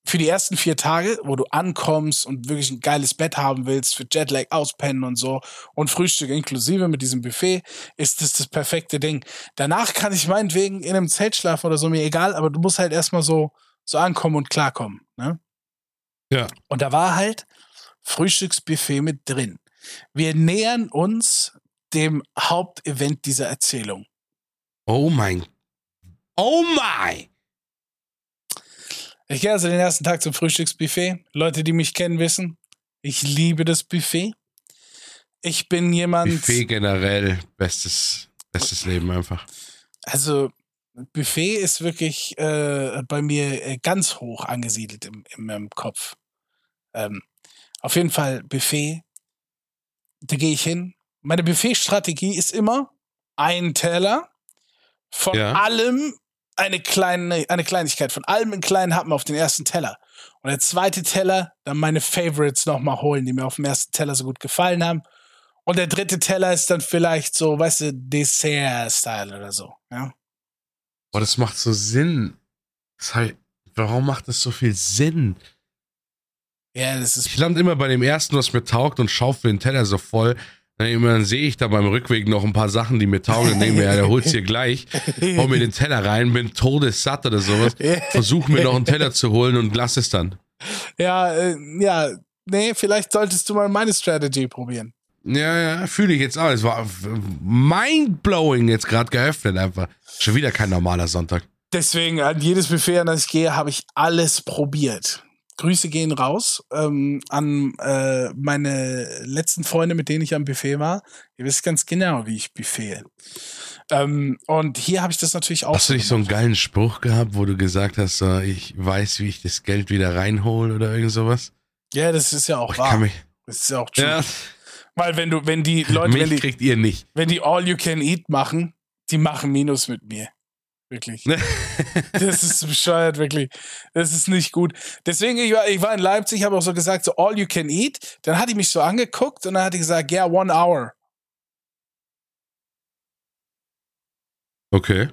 für die ersten vier Tage, wo du ankommst und wirklich ein geiles Bett haben willst, für Jetlag auspennen und so und Frühstück inklusive mit diesem Buffet, ist das das perfekte Ding. Danach kann ich meinetwegen in einem Zelt schlafen oder so, mir egal, aber du musst halt erstmal so, so ankommen und klarkommen. Ne? Ja. Und da war halt Frühstücksbuffet mit drin. Wir nähern uns dem Hauptevent dieser Erzählung. Oh mein. Oh my! Ich gehe also den ersten Tag zum Frühstücksbuffet. Leute, die mich kennen, wissen, ich liebe das Buffet. Ich bin jemand. Buffet generell, bestes, bestes Leben einfach. Also, Buffet ist wirklich äh, bei mir äh, ganz hoch angesiedelt im, in meinem Kopf. Ähm, auf jeden Fall Buffet. Da gehe ich hin. Meine Buffet-Strategie ist immer ein Teller von Ja. allem eine kleine, eine Kleinigkeit, von allem einen kleinen Happen auf den ersten Teller. Und der zweite Teller, dann meine Favorites nochmal holen, die mir auf dem ersten Teller so gut gefallen haben. Und der dritte Teller ist dann vielleicht so, weißt du, Dessert-Style oder so. Ja. Boah, das macht so Sinn. Das heißt, warum macht das so viel Sinn? Ja, das ist Ich lande immer bei dem ersten, was mir taugt und schaufel den Teller so voll. Dann, sehe ich da beim Rückweg noch ein paar Sachen, die mir taugen denke mir, ja, der holt's hier gleich. Hau mir den Teller rein, bin todessatt oder sowas. Versuch mir noch einen Teller zu holen und lass es dann. Ja, äh, ja, nee, vielleicht solltest du mal meine Strategy probieren. Ja, ja, fühle ich jetzt auch. Es war mindblowing jetzt gerade geöffnet einfach. Schon wieder kein normaler Sonntag. Deswegen, an jedes Buffet, an das ich gehe, habe ich alles probiert. Grüße gehen raus ähm, an äh, meine letzten Freunde, mit denen ich am Buffet war. Ihr wisst ganz genau, wie ich Buffet. Ähm, und hier habe ich das natürlich auch. Hast du nicht so einen geilen Spruch gehabt, wo du gesagt hast, so, ich weiß, wie ich das Geld wieder reinhole oder irgend sowas? Ja, das ist ja Oh, auch ich wahr. kann mich. Das ist ja auch true. Ja, Weil wenn du, wenn die Leute, wenn mich die, kriegt ihr nicht. wenn die All You Can Eat machen, die machen Minus mit mir. Wirklich. Das ist bescheuert, wirklich. Das ist nicht gut. Deswegen, ich war, ich war in Leipzig, habe auch so gesagt, so all you can eat. Dann hat die mich so angeguckt und dann hat die gesagt, ja, yeah, one hour. Okay.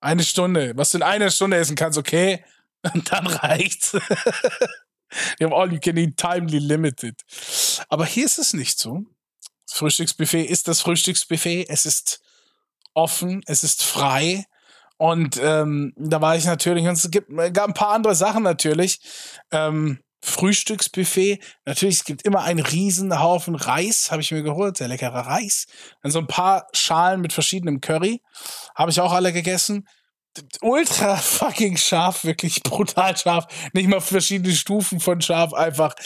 Eine Stunde. Was du in einer Stunde essen kannst, okay. Und dann reicht's. Wir haben all you can eat timely limited. Aber hier ist es nicht so. Das Frühstücksbuffet ist das Frühstücksbuffet. Es ist offen, es ist frei. Und ähm, da war ich natürlich, und es gibt, gab ein paar andere Sachen natürlich. Ähm, Frühstücksbuffet. Natürlich, es gibt immer einen riesen Haufen Reis, habe ich mir geholt, sehr leckerer Reis. Dann so ein paar Schalen mit verschiedenem Curry. Habe ich auch alle gegessen. Ultra fucking scharf, wirklich brutal scharf. Nicht mal verschiedene Stufen von scharf, einfach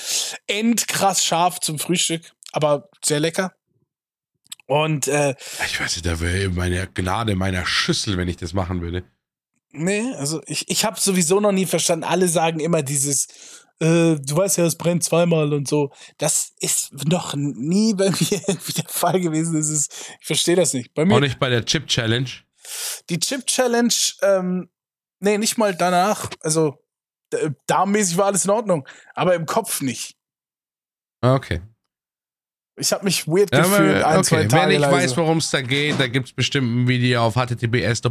endkrass scharf zum Frühstück, aber sehr lecker. Und äh, Ich weiß nicht, da wäre meine Gnade in meiner Schüssel, wenn ich das machen würde. Nee, also ich, ich habe sowieso noch nie verstanden. Alle sagen immer dieses, äh, du weißt ja, es brennt zweimal und so. Das ist noch nie bei mir irgendwie der Fall gewesen. Das ist, ich verstehe das nicht. Bei mir Auch nicht bei der Chip Challenge. die Chip Challenge, ähm, nee, nicht mal danach. Also d- darmmäßig war alles in Ordnung, aber im Kopf nicht. Ah, Okay. Ich habe mich weird Ja, gefühlt, aber, ein, zwei. Tage Wenn ich lang weiß, worum es da geht, da gibt es bestimmt ein Video auf https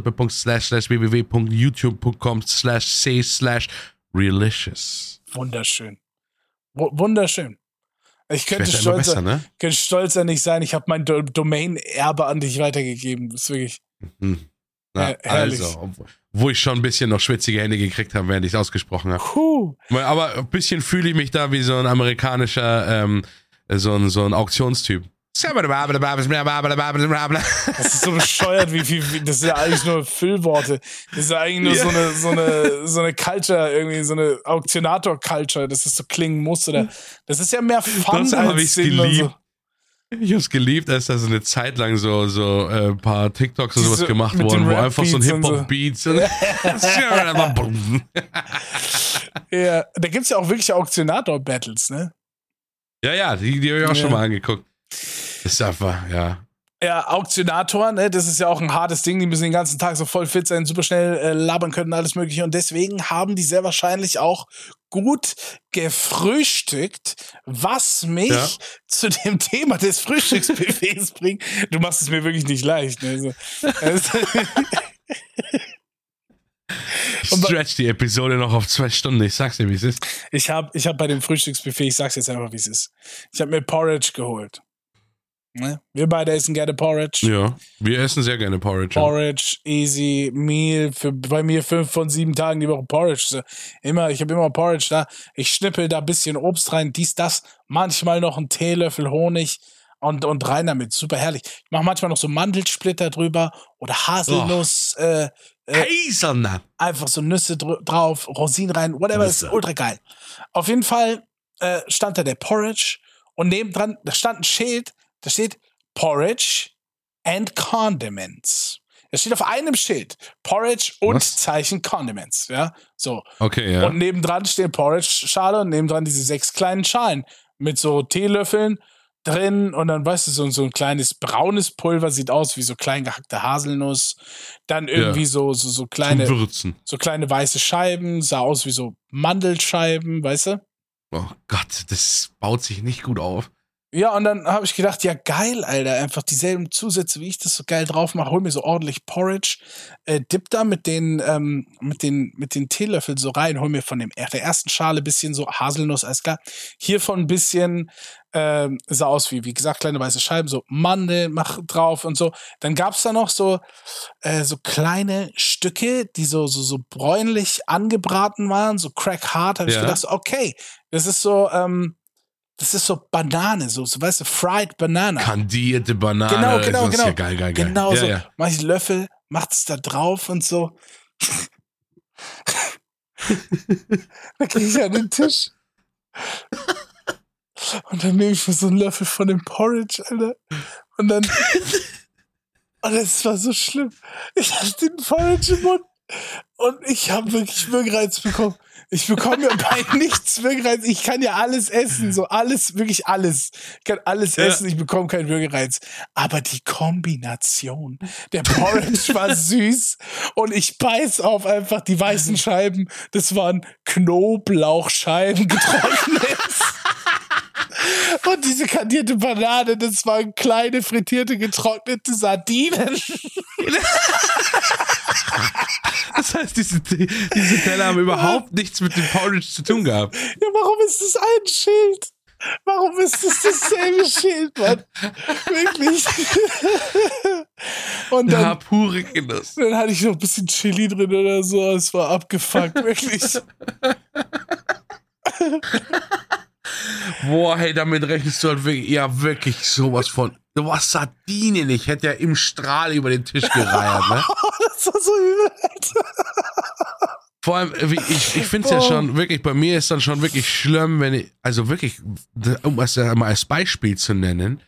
www.youtube.com slash c slash relicious. Wunderschön. W wunderschön. Ich könnte stolzer, besser, ne? könnte stolzer nicht sein. Ich habe mein Do Domain-Erbe an dich weitergegeben. Das ist wirklich. Hm. Na, Her- herrlich. also, wo ich schon ein bisschen noch schwitzige Hände gekriegt habe, während ich es ausgesprochen habe. Puh. Aber ein bisschen fühle ich mich da wie so ein amerikanischer, ähm, so ein, so ein Auktionstyp. Das ist so bescheuert, wie viel, wie, das sind ja eigentlich nur Füllworte. Das ist ja eigentlich nur Ja. so eine, so eine, so eine Culture, irgendwie so eine Auktionator-Culture, dass es so klingen muss oder, das ist ja mehr Fun hab als und geliebt. Ich hab's geliebt, als da so eine Zeit lang so, so äh, ein paar TikToks und sowas gemacht mit wurden, den wo einfach so ein und so. Ja, da gibt's ja auch wirklich Auktionator-Battles, ne? Ja, ja, die, die habe ich auch Ja. schon mal angeguckt. Das ist einfach, ja. Ja, Auktionator, ne, das ist ja auch ein hartes Ding. Die müssen den ganzen Tag so voll fit sein, super schnell äh, labern können, alles Mögliche. Und deswegen haben die sehr wahrscheinlich auch gut gefrühstückt, was mich ja. zu dem Thema des Frühstücksbuffets bringt. Du machst es mir wirklich nicht leicht. Ne? Also, Stretch die Episode noch auf zwei Stunden. Ich sag's dir, wie es ist. Ich habe ich hab bei dem Frühstücksbuffet, ich sag's jetzt einfach, wie es ist. Ich habe mir Porridge geholt. Ne? Wir beide essen gerne Porridge. Ja, wir essen sehr gerne Porridge. Porridge, ja. easy, Meal. Für, bei mir fünf von sieben Tagen die Woche Porridge. Immer, ich habe immer Porridge da. Ich schnippel da ein bisschen Obst rein, dies, das. Manchmal noch einen Teelöffel Honig und, und rein damit. Super herrlich. Ich mache manchmal noch so Mandelsplitter drüber oder Haselnuss. Oh. Äh, äh, Haselnut. Einfach so Nüsse drauf, Rosinen rein, whatever. Nüsse. Ist ultra geil. Auf jeden Fall äh, stand da der Porridge und nebendran, da stand ein Schild da steht Porridge and Condiments. Es steht auf einem Schild Porridge und Was? Zeichen Condiments. Ja, so. Okay, ja. Und nebendran steht Porridge-Schale und nebendran diese sechs kleinen Schalen mit so Teelöffeln drin und dann weißt du so, so ein kleines braunes Pulver sieht aus wie so klein gehackte Haselnuss. Dann irgendwie ja. so, so so kleine so kleine weiße Scheiben sah aus wie so Mandelscheiben weißt du? Oh Gott das baut sich nicht gut auf ja, und dann habe ich gedacht, ja geil, Alter, einfach dieselben Zusätze, wie ich das so geil drauf mache, hol mir so ordentlich Porridge, äh, dip da mit den, ähm, mit den, mit den Teelöffeln so rein, hol mir von dem, der ersten Schale bisschen so Haselnuss, alles klar. Hiervon ein bisschen, äh, sah aus wie, wie gesagt, kleine weiße Scheiben, so Mandel, mach drauf und so. Dann gab's da noch so, äh, so kleine Stücke, die so, so, so bräunlich angebraten waren, so crack hard, habe ja. ich gedacht, okay, das ist so, ähm, das ist so Banane, so, so weißt du, fried Banana. Kandierte Banane. Genau, genau, genau. Ja geil, geil, geil. Genau ja, so. Ja. Mach ich Löffel, macht es da drauf und so. dann gehe ich an den Tisch. Und dann nehme ich mir so einen Löffel von dem Porridge, Alter. Und dann. Und das war so schlimm. Ich hatte den Porridge im Mund. Und ich habe wirklich Würgereiz bekommen. Ich bekomme ja bei nichts Würgereiz. Ich kann ja alles essen, so alles, wirklich alles. Ich kann alles ja. essen, ich bekomme keinen Würgereiz. Aber die Kombination, der Porridge war süß und ich beiß auf einfach die weißen Scheiben. Das waren Knoblauchscheiben getrocknet. Und diese kandierte Banane, das waren kleine frittierte, getrocknete Sardinen. Das heißt, diese, diese Teller haben überhaupt nichts mit dem Porridge zu tun gehabt. Ja, warum ist das ein Schild? Warum ist das dasselbe Schild, Mann? Wirklich. Und dann, ja, pure Genuss. Dann hatte ich noch ein bisschen Chili drin oder so. Es war abgefuckt, wirklich. Boah, hey, damit rechnest du halt wirklich, ja, wirklich sowas von. Du warst Sardinen, ich hätte ja im Strahl über den Tisch gereiert, ne? das war so übel. Vor allem, ich, ich finde es ja schon wirklich, bei mir ist dann schon wirklich schlimm, wenn ich, also wirklich, um es mal als Beispiel zu nennen,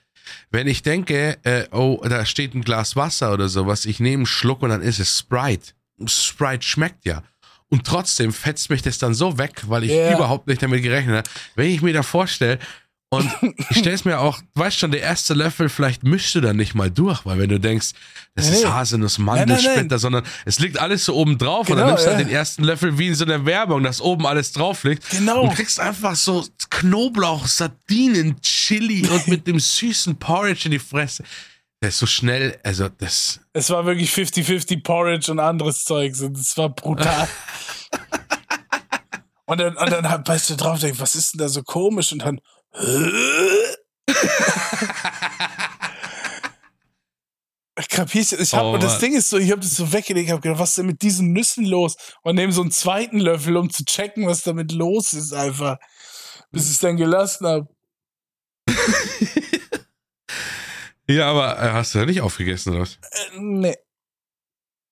wenn ich denke, äh, oh, da steht ein Glas Wasser oder sowas, ich nehme einen Schluck und dann ist es Sprite. Sprite schmeckt ja. Und trotzdem fetzt mich das dann so weg, weil ich yeah. überhaupt nicht damit gerechnet habe. Wenn ich mir da vorstelle, und ich stelle es mir auch, weißt schon, der erste Löffel, vielleicht mischst du dann nicht mal durch, weil wenn du denkst, das nee, ist Haselnuss, Mandelsplitter, sondern es liegt alles so oben drauf genau, und dann genau, nimmst du ja. halt den ersten Löffel wie in so einer Werbung, dass oben alles drauf liegt. Genau. Und kriegst einfach so Knoblauch, Sardinen, Chili und mit dem süßen Porridge in die Fresse. Der ist so schnell, also das. Es war wirklich 50-50 Porridge und anderes Zeug. Das war brutal. und dann, und dann weißt du drauf, denkst, was ist denn da so komisch? Und dann. Kapierst ich hab, oh, und das Ding ist so, ich habe das so weggelegt, habe gedacht, was ist denn mit diesen Nüssen los? Und nehme so einen zweiten Löffel, um zu checken, was damit los ist, einfach. Bis ich es dann gelassen habe. Ja, aber äh, hast du ja nicht aufgegessen, oder was? Äh, nee.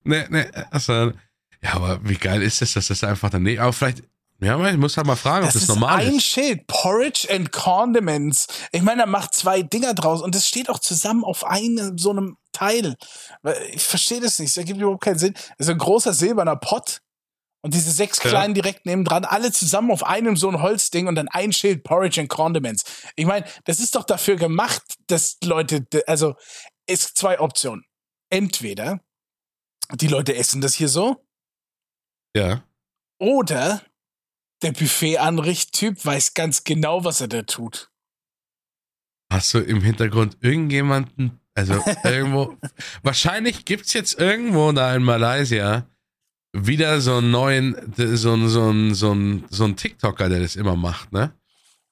Nee, nee, hast du, ja, aber wie geil ist das, dass das einfach daneben, aber vielleicht, ja, ich muss halt mal fragen, das ob das normal ist. ein Schild, Porridge and Condiments. Ich meine, er macht zwei Dinger draus und das steht auch zusammen auf einem so einem Teil. Ich verstehe das nicht, das ergibt überhaupt keinen Sinn. Das ist ein großer silberner Pott und diese sechs ja. kleinen direkt nebendran, alle zusammen auf einem so ein Holzding und dann ein Schild Porridge and Condiments. Ich meine, das ist doch dafür gemacht, dass Leute, also es zwei Optionen. Entweder die Leute essen das hier so. Ja. Oder der Buffet-Anricht-Typ weiß ganz genau, was er da tut. Hast du im Hintergrund irgendjemanden, also irgendwo, wahrscheinlich gibt es jetzt irgendwo da in Malaysia wieder so einen neuen, so so so einen, so einen TikToker, der das immer macht, ne?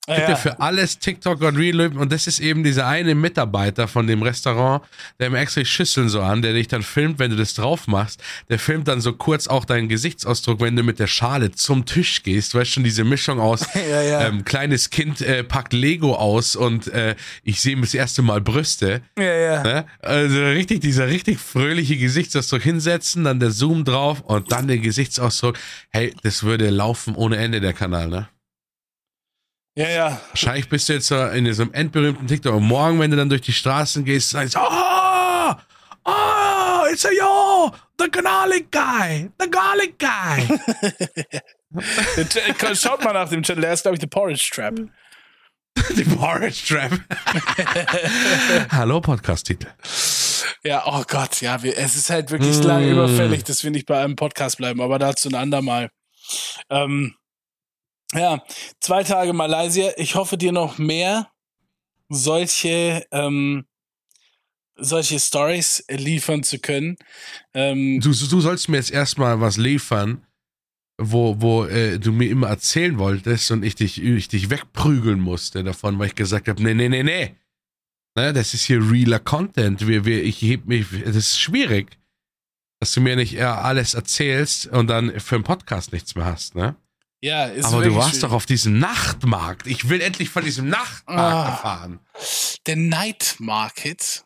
Ja, Bitte ja. für alles TikTok und Real und das ist eben dieser eine Mitarbeiter von dem Restaurant, der mir extra Schüsseln so an, der dich dann filmt, wenn du das drauf machst. Der filmt dann so kurz auch deinen Gesichtsausdruck, wenn du mit der Schale zum Tisch gehst. Weißt schon, diese Mischung aus Ja, ja. Ähm, kleines Kind äh, packt Lego aus und äh, ich sehe das erste Mal Brüste. ja, ja. Ne? Also richtig, dieser richtig fröhliche Gesichtsausdruck hinsetzen, dann der Zoom drauf und dann den Gesichtsausdruck. Hey, das würde laufen ohne Ende, der Kanal, ne? Ja, ja. Wahrscheinlich bist du jetzt so in diesem endberühmten TikTok und morgen, wenn du dann durch die Straßen gehst, sagst du, oh, oh, it's a yo, the garlic guy, the garlic guy. Schaut mal nach dem Channel, der ist, glaube ich, The Porridge Trap. Die Porridge Trap. Hallo, Podcast-Titel. Ja, oh Gott, ja, wir, es ist halt wirklich Mm. lange überfällig, dass wir nicht bei einem Podcast bleiben, aber dazu ein andermal. Ähm, ja, zwei Tage Malaysia. Ich hoffe dir noch mehr solche, ähm, solche Stories liefern zu können. Ähm, Du, du sollst mir jetzt erstmal was liefern, wo, wo äh, du mir immer erzählen wolltest und ich dich, ich dich wegprügeln musste davon, weil ich gesagt habe, nee, nee, nee, nee. Ne, das ist hier realer Content. Wir, wir, ich heb mich, das ist schwierig, dass du mir nicht eher alles erzählst und dann für einen Podcast nichts mehr hast, ne? Ja, ist Aber du warst schwierig. doch auf diesem Nachtmarkt. Ich will endlich von diesem Nachtmarkt Ah. erfahren. Der Night Market,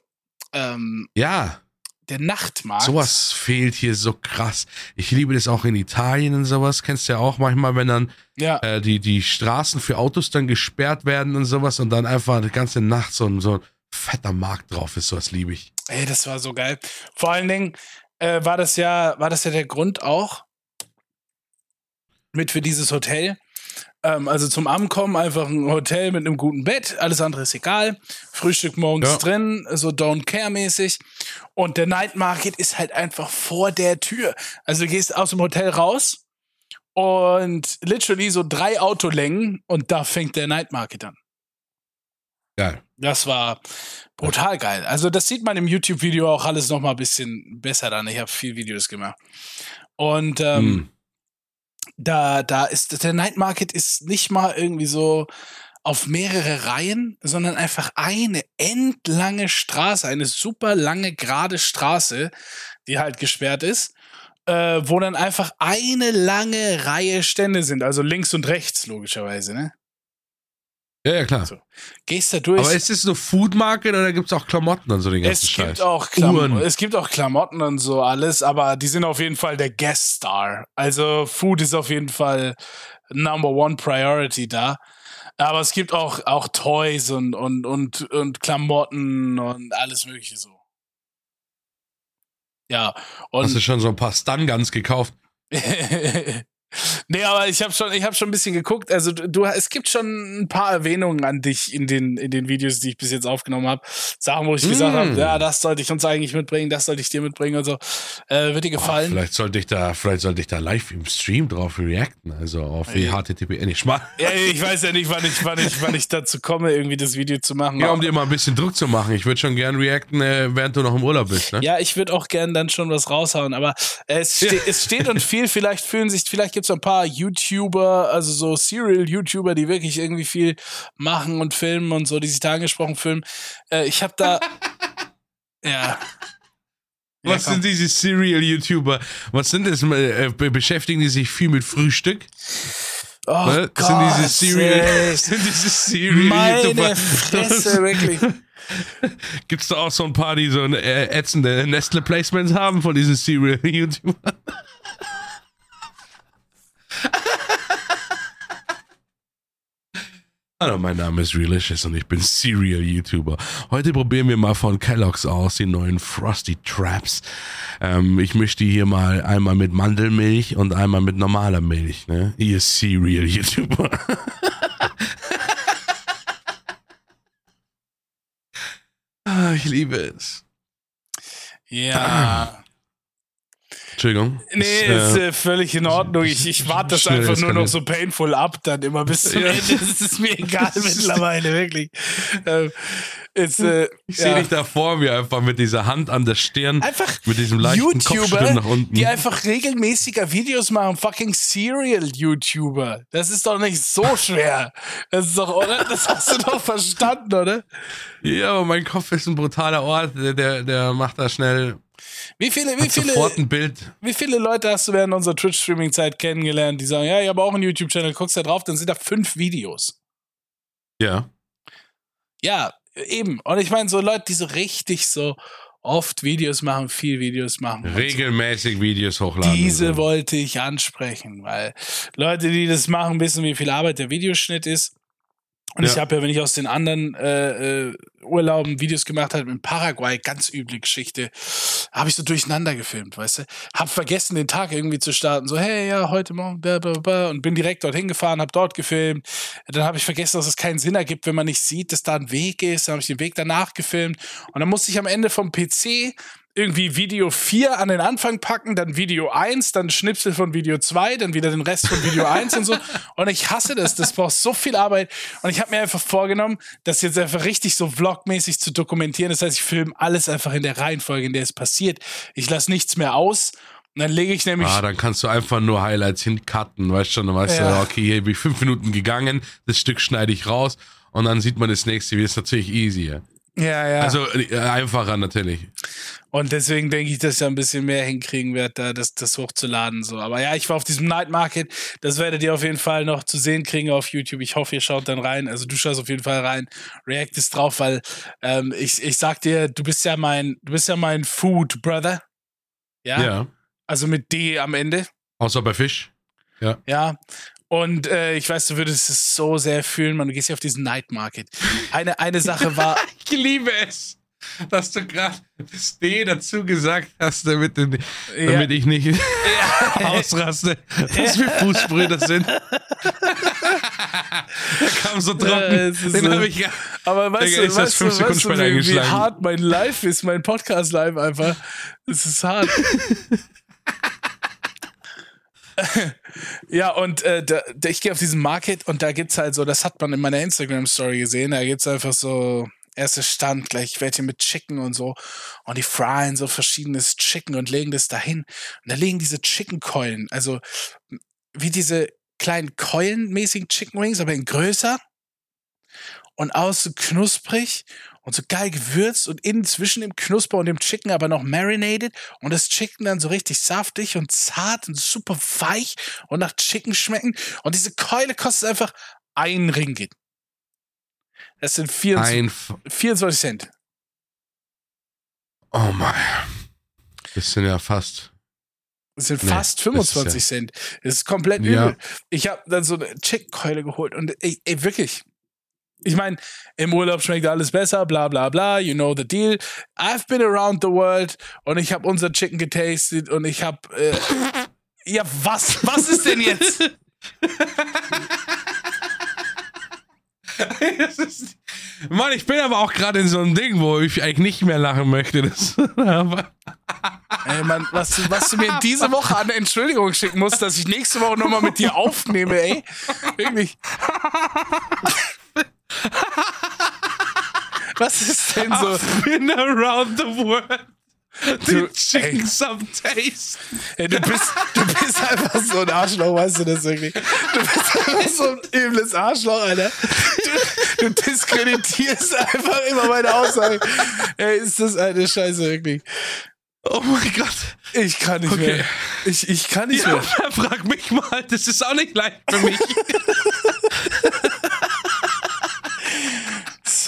ähm, Ja. der Nachtmarkt. Sowas fehlt hier so krass. Ich liebe das auch in Italien und sowas. Kennst du ja auch manchmal, wenn dann Ja, äh, die, die Straßen für Autos dann gesperrt werden und sowas und dann einfach die ganze Nacht so ein, so ein fetter Markt drauf ist. Sowas liebe ich. ey, das war so geil. Vor allen Dingen äh, war das ja, war das ja der Grund auch mit für dieses Hotel. Ähm, also zum Ankommen einfach ein Hotel mit einem guten Bett, alles andere ist egal. Frühstück morgens Ja. drin, so Don't Care mäßig. Und der Night Market ist halt einfach vor der Tür. Also du gehst aus dem Hotel raus und literally so drei Autolängen und da fängt der Night Market an. Geil. Das war brutal geil. Also das sieht man im YouTube-Video auch alles noch mal ein bisschen besser dann. Ich habe viel Videos gemacht. Und ähm, Hm. Da, da ist der Night Market ist nicht mal irgendwie so auf mehrere Reihen, sondern einfach eine endlange Straße, eine super lange gerade Straße, die halt gesperrt ist, äh, wo dann einfach eine lange Reihe Stände sind, also links und rechts logischerweise. Ne? Ja, ja, klar. So. Gehst da durch. Aber ist das nur Food Market oder gibt es auch Klamotten und so den ganzen Es Scheiß? gibt, auch Klam Uhren. es gibt auch Klamotten und so alles, aber die sind auf jeden Fall der Guest Star. Also Food ist auf jeden Fall Number One Priority da. Aber es gibt auch, auch Toys und, und, und, und Klamotten und alles Mögliche so. Ja, Hast du und schon so ein paar Stun-Guns gekauft? nee, aber ich habe schon, ich habe schon ein bisschen geguckt. Also du, es gibt schon ein paar Erwähnungen an dich in den in den Videos, die ich bis jetzt aufgenommen habe. Sachen, wo ich gesagt Mm. habe, ja, das sollte ich uns eigentlich mitbringen, das sollte ich dir mitbringen und so. Äh, wird dir Oh, gefallen? vielleicht sollte ich da, vielleicht sollte ich da live im Stream drauf reacten. Also auf Ey. HTTP. Ich mal. ja, ich weiß ja nicht, wann ich, wann ich, wann ich dazu komme, irgendwie das Video zu machen. Ja, um dir mal ein bisschen Druck zu machen. Ich würde schon gern reacten, äh, während du noch im Urlaub bist, ne? Ja, ich würde auch gern dann schon was raushauen, aber es, ste es steht und viel, vielleicht fühlen sich, vielleicht gibt es ein paar YouTuber, also so Serial-YouTuber, die wirklich irgendwie viel machen und filmen und so, die sich da angesprochen fühlen. Äh, ich habe da. ja. Was ja, sind diese Serial-YouTuber? Was sind das? Äh, be- beschäftigen die sich viel mit Frühstück? oh Ne? Gott, sind diese Serial, sind diese Meine Serial-YouTuber? Fresse, wirklich. Gibt es da auch so ein paar, die so äh, ätzende Nestle-Placements haben von diesen Serial-YouTubern? Hallo, mein Name ist Realicious und ich bin Serial-YouTuber. Heute probieren wir mal von Kellogg's aus die neuen Frosty Traps. Ähm, ich möchte hier mal einmal mit Mandelmilch und einmal mit normaler Milch, ne? Ihr Serial-YouTuber. ah, ich liebe es. Ja. Entschuldigung. Nee, Das, ist äh, äh, völlig in Ordnung. Ich, ich warte das einfach nur noch so painful ab, dann immer bis zum Ja. Ende. Das ist mir egal mittlerweile, wirklich. Ähm, ist, äh, Ich sehe ja. dich da vor mir einfach mit dieser Hand an der Stirn, Einfach mit diesem leichten Kopfschwimmen nach YouTuber, unten. die einfach regelmäßiger Videos machen. Fucking Serial-YouTuber. Das ist doch nicht so schwer. Das ist doch, oder? Das hast du doch verstanden, oder? ja, aber mein Kopf ist ein brutaler Ort, der, der, der macht da schnell Wie viele, wie hat viele, sofort ein Bild. wie viele Leute hast du während unserer Twitch-Streaming-Zeit kennengelernt, die sagen, ja, ich habe auch einen YouTube-Channel, guckst da drauf, dann sind da fünf Videos. Ja. Ja, eben. Und ich meine, so Leute, die so richtig so oft Videos machen, viel Videos machen. und so. Regelmäßig Videos hochladen. Diese wollte ich ansprechen, weil Leute, die das machen, wissen, wie viel Arbeit der Videoschnitt ist. Und ich Ja. habe ja, wenn ich aus den anderen äh, äh, Urlauben Videos gemacht habe, in Paraguay, ganz üble Geschichte, habe ich so durcheinander gefilmt, weißt du? Hab vergessen, den Tag irgendwie zu starten. So, hey, ja, heute Morgen, bla, bla, bla, und bin direkt dorthin gefahren, habe dort gefilmt. Dann habe ich vergessen, dass es keinen Sinn ergibt, wenn man nicht sieht, dass da ein Weg ist. Dann habe ich den Weg danach gefilmt. Und dann musste ich am Ende vom PC irgendwie Video 4 an den Anfang packen, dann Video 1, dann Schnipsel von Video 2, dann wieder den Rest von Video 1 und so. Und ich hasse das. Das braucht so viel Arbeit. Und ich habe mir einfach vorgenommen, das jetzt einfach richtig so vlogmäßig zu dokumentieren. Das heißt, ich filme alles einfach in der Reihenfolge, in der es passiert. Ich lasse nichts mehr aus. Und dann lege ich nämlich. Ah, dann kannst du einfach nur Highlights hincutten, weißt schon, dann weißt Ja. du, okay, hier bin ich fünf Minuten gegangen, das Stück schneide ich raus und dann sieht man das nächste. Das ist natürlich easier. Ja, ja. Also äh, einfacher natürlich. Und deswegen denke ich, dass ich da ein bisschen mehr hinkriegen werde, da das, das hochzuladen. So. Aber ja, ich war auf diesem Night Market. Das werdet ihr auf jeden Fall noch zu sehen kriegen auf YouTube. Ich hoffe, ihr schaut dann rein. Also du schaust auf jeden Fall rein. React ist drauf, weil ähm, ich, ich sag dir, du bist ja mein, du bist ja mein Food Brother. Ja. Ja. Also mit D am Ende. Außer bei Fisch. Ja. Und äh, ich weiß, du würdest es so sehr fühlen, man. Du gehst ja auf diesen Night Market. Eine, eine Sache war. Ich liebe es, dass du gerade das D dazu gesagt hast, damit, du, Ja. damit ich nicht ausraste, dass wir Fußbrüder sind. Kam so Ja, trocken. ist Den so- habe ich ja. Aber weißt Digga, du, weißt fünf Sekunden weißt du wie, wie hart mein Live ist, mein Podcast live einfach. Es ist hart. Ja, und äh, da, ich gehe auf diesen Market und da gibt's halt so, das hat man in meiner Instagram-Story gesehen, da gibt's einfach so erster Stand, gleich welche mit Chicken und so. Und die fryen so verschiedenes Chicken und legen das dahin. Und da legen diese Chicken-Keulen, also wie diese kleinen Keulenmäßigen Chicken Wings, aber in größer und außen knusprig und so geil gewürzt und innen zwischen dem Knusper und dem Chicken aber noch marinated und das Chicken dann so richtig saftig und zart und super weich und nach Chicken schmecken und diese Keule kostet einfach ein Ringgit. Das sind 24, Ein. F 24 Cent. oh mein. Das sind ja fast. Das sind Nee, fast das 25 ist Cent. Das ist komplett Ja. übel. Ich habe dann so eine Chicken-Keule geholt und ey, ey wirklich. Ich meine, im Urlaub schmeckt alles besser, bla bla bla, you know the deal. I've been around the world und ich habe unser Chicken getastet und ich habe äh, ja was was ist denn jetzt? Ist, Mann, ich bin aber auch gerade in so einem Ding, wo ich eigentlich nicht mehr lachen möchte. Das, Ey, Mann, was, du- was du mir diese Woche an Entschuldigung schicken musst, dass ich nächste Woche nochmal mit dir aufnehme, ey. Wirklich. Was ist denn so? I've been around the world. Du, chicken ey. some taste. Ey, du, bist, du bist einfach so ein Arschloch, weißt du das wirklich? Du bist einfach so ein übles Arschloch, Alter. Du, du diskreditierst einfach immer meine Aussagen. Ey, ist das eine Scheiße, wirklich. Oh mein Gott. Ich kann nicht Okay. mehr. Ich, ich kann nicht Ja, mehr. frag mich mal, das ist auch nicht leicht für mich.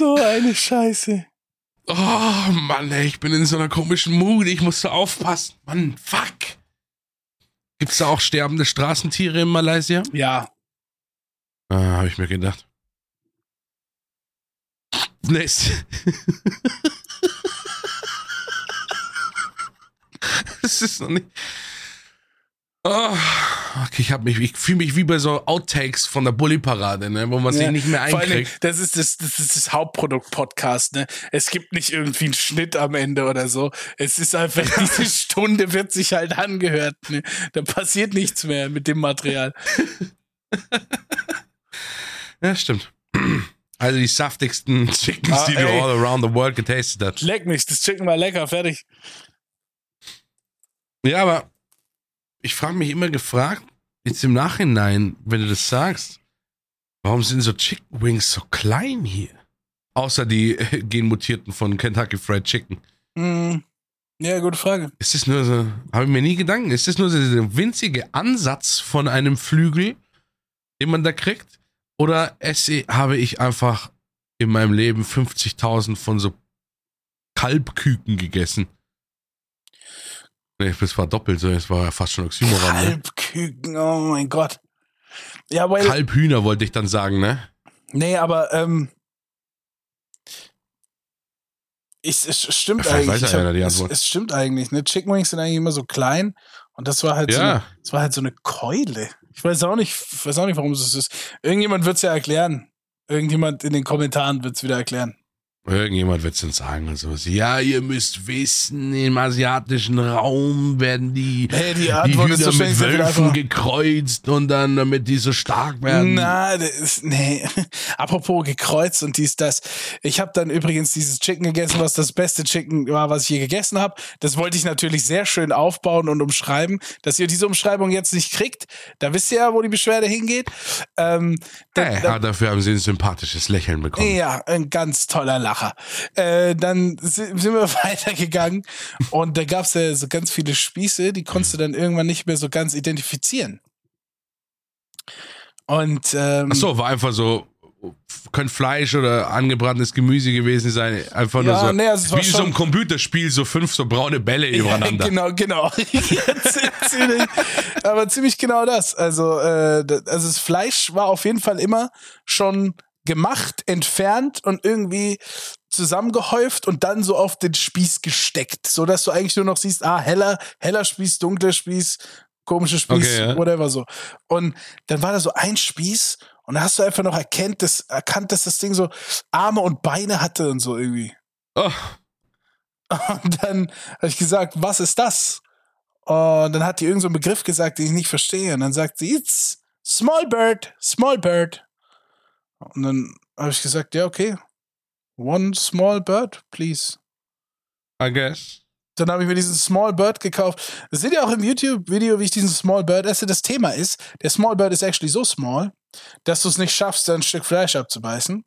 So eine Scheiße. Oh Mann, ey, ich bin in so einer komischen Mut. Ich musste aufpassen. Mann, fuck. Gibt's da auch sterbende Straßentiere in Malaysia? Ja, Ah, habe ich mir gedacht. Nächste. Das ist noch nicht. Oh, ich, hab mich, ich fühle mich wie bei so Outtakes von der Bully-Parade, ne, wo man sich nicht mehr Vor allen Dingen, einkriegt. das ist das, das ist das Hauptprodukt-Podcast, ne? Es gibt nicht irgendwie einen Schnitt am Ende oder so. Es ist einfach, diese Stunde wird sich halt angehört, ne? Da passiert nichts mehr mit dem Material. Ja, stimmt. Also die saftigsten Chickens, Ah, die du all around the world getastet hast. Leck mich, das Chicken war lecker, fertig. Ja, aber ich frage mich immer gefragt, jetzt im Nachhinein, wenn du das sagst, warum sind so Chicken Wings so klein hier? Außer die äh, genmutierten von Kentucky Fried Chicken. Hm. Ja, gute Frage. Ist das nur so, habe ich mir nie Gedanken, ist das nur so der winzige Ansatz von einem Flügel, den man da kriegt? Oder esse, habe ich einfach in meinem Leben 50.000 von so Kalbküken gegessen? Nee, das war doppelt so, das war ja fast schon Oxymoron. Ne? Kalbküken, oh mein Gott. Ja, weil, Kalbhühner wollte ich dann sagen, ne? nee, aber, ähm, ich, es stimmt Vielleicht eigentlich. weiß ja hab, die es, Antwort. es stimmt eigentlich, ne? Chicken Wings sind eigentlich immer so klein und das war halt so, eine, Ja, das war halt so eine Keule. Ich weiß auch nicht, ich weiß auch nicht, warum es ist. Irgendjemand wird es ja erklären. Irgendjemand in den Kommentaren wird es wieder erklären. Irgendjemand wird es dann sagen und so. Ja, ihr müsst wissen, im asiatischen Raum werden die, Hey, die die Antwort Hühner so mit Wölfen gekreuzt und dann, damit die so stark werden. Na, das ist, nee. Apropos gekreuzt und dies, das. Ich habe dann übrigens dieses Chicken gegessen, was das beste Chicken war, was ich je gegessen habe. Das wollte ich natürlich sehr schön aufbauen und umschreiben. Dass ihr diese Umschreibung jetzt nicht kriegt, da wisst ihr ja, wo die Beschwerde hingeht. Ähm, da, Hey, da, dafür haben sie ein sympathisches Lächeln bekommen. ja, ein ganz toller Lacher. Äh, dann si- sind wir weitergegangen und da gab's ja so ganz viele Spieße, die konntest du dann irgendwann nicht mehr so ganz identifizieren. Und ähm, Ach so, war einfach so, könnte Fleisch oder angebranntes Gemüse gewesen sein. Einfach nur Ja, so, nee, also es wie so ein Computerspiel, so fünf so braune Bälle übereinander. Ja, genau, genau. Ziemlich, aber ziemlich genau das. Also, äh, also das Fleisch war auf jeden Fall immer schon gemacht, entfernt und irgendwie zusammengehäuft und dann so auf den Spieß gesteckt, so dass du eigentlich nur noch siehst, ah, heller, heller Spieß, dunkler Spieß, komischer Spieß, Okay, ja. whatever so. Und dann war da so ein Spieß und da hast du einfach noch erkennt, dass, erkannt, dass das Ding so Arme und Beine hatte und so irgendwie. Oh, Und dann habe ich gesagt, was ist das? Und dann hat die irgendeinen so einen Begriff gesagt, den ich nicht verstehe. Und dann sagt sie, it's small bird, small bird. Und dann habe ich gesagt, ja, okay. One small bird, please. I guess. Dann habe ich mir diesen Small Bird gekauft. Das seht ihr auch im YouTube-Video, wie ich diesen Small Bird esse. Das Thema ist, der Small Bird ist actually so small, dass du es nicht schaffst, ein Stück Fleisch abzubeißen,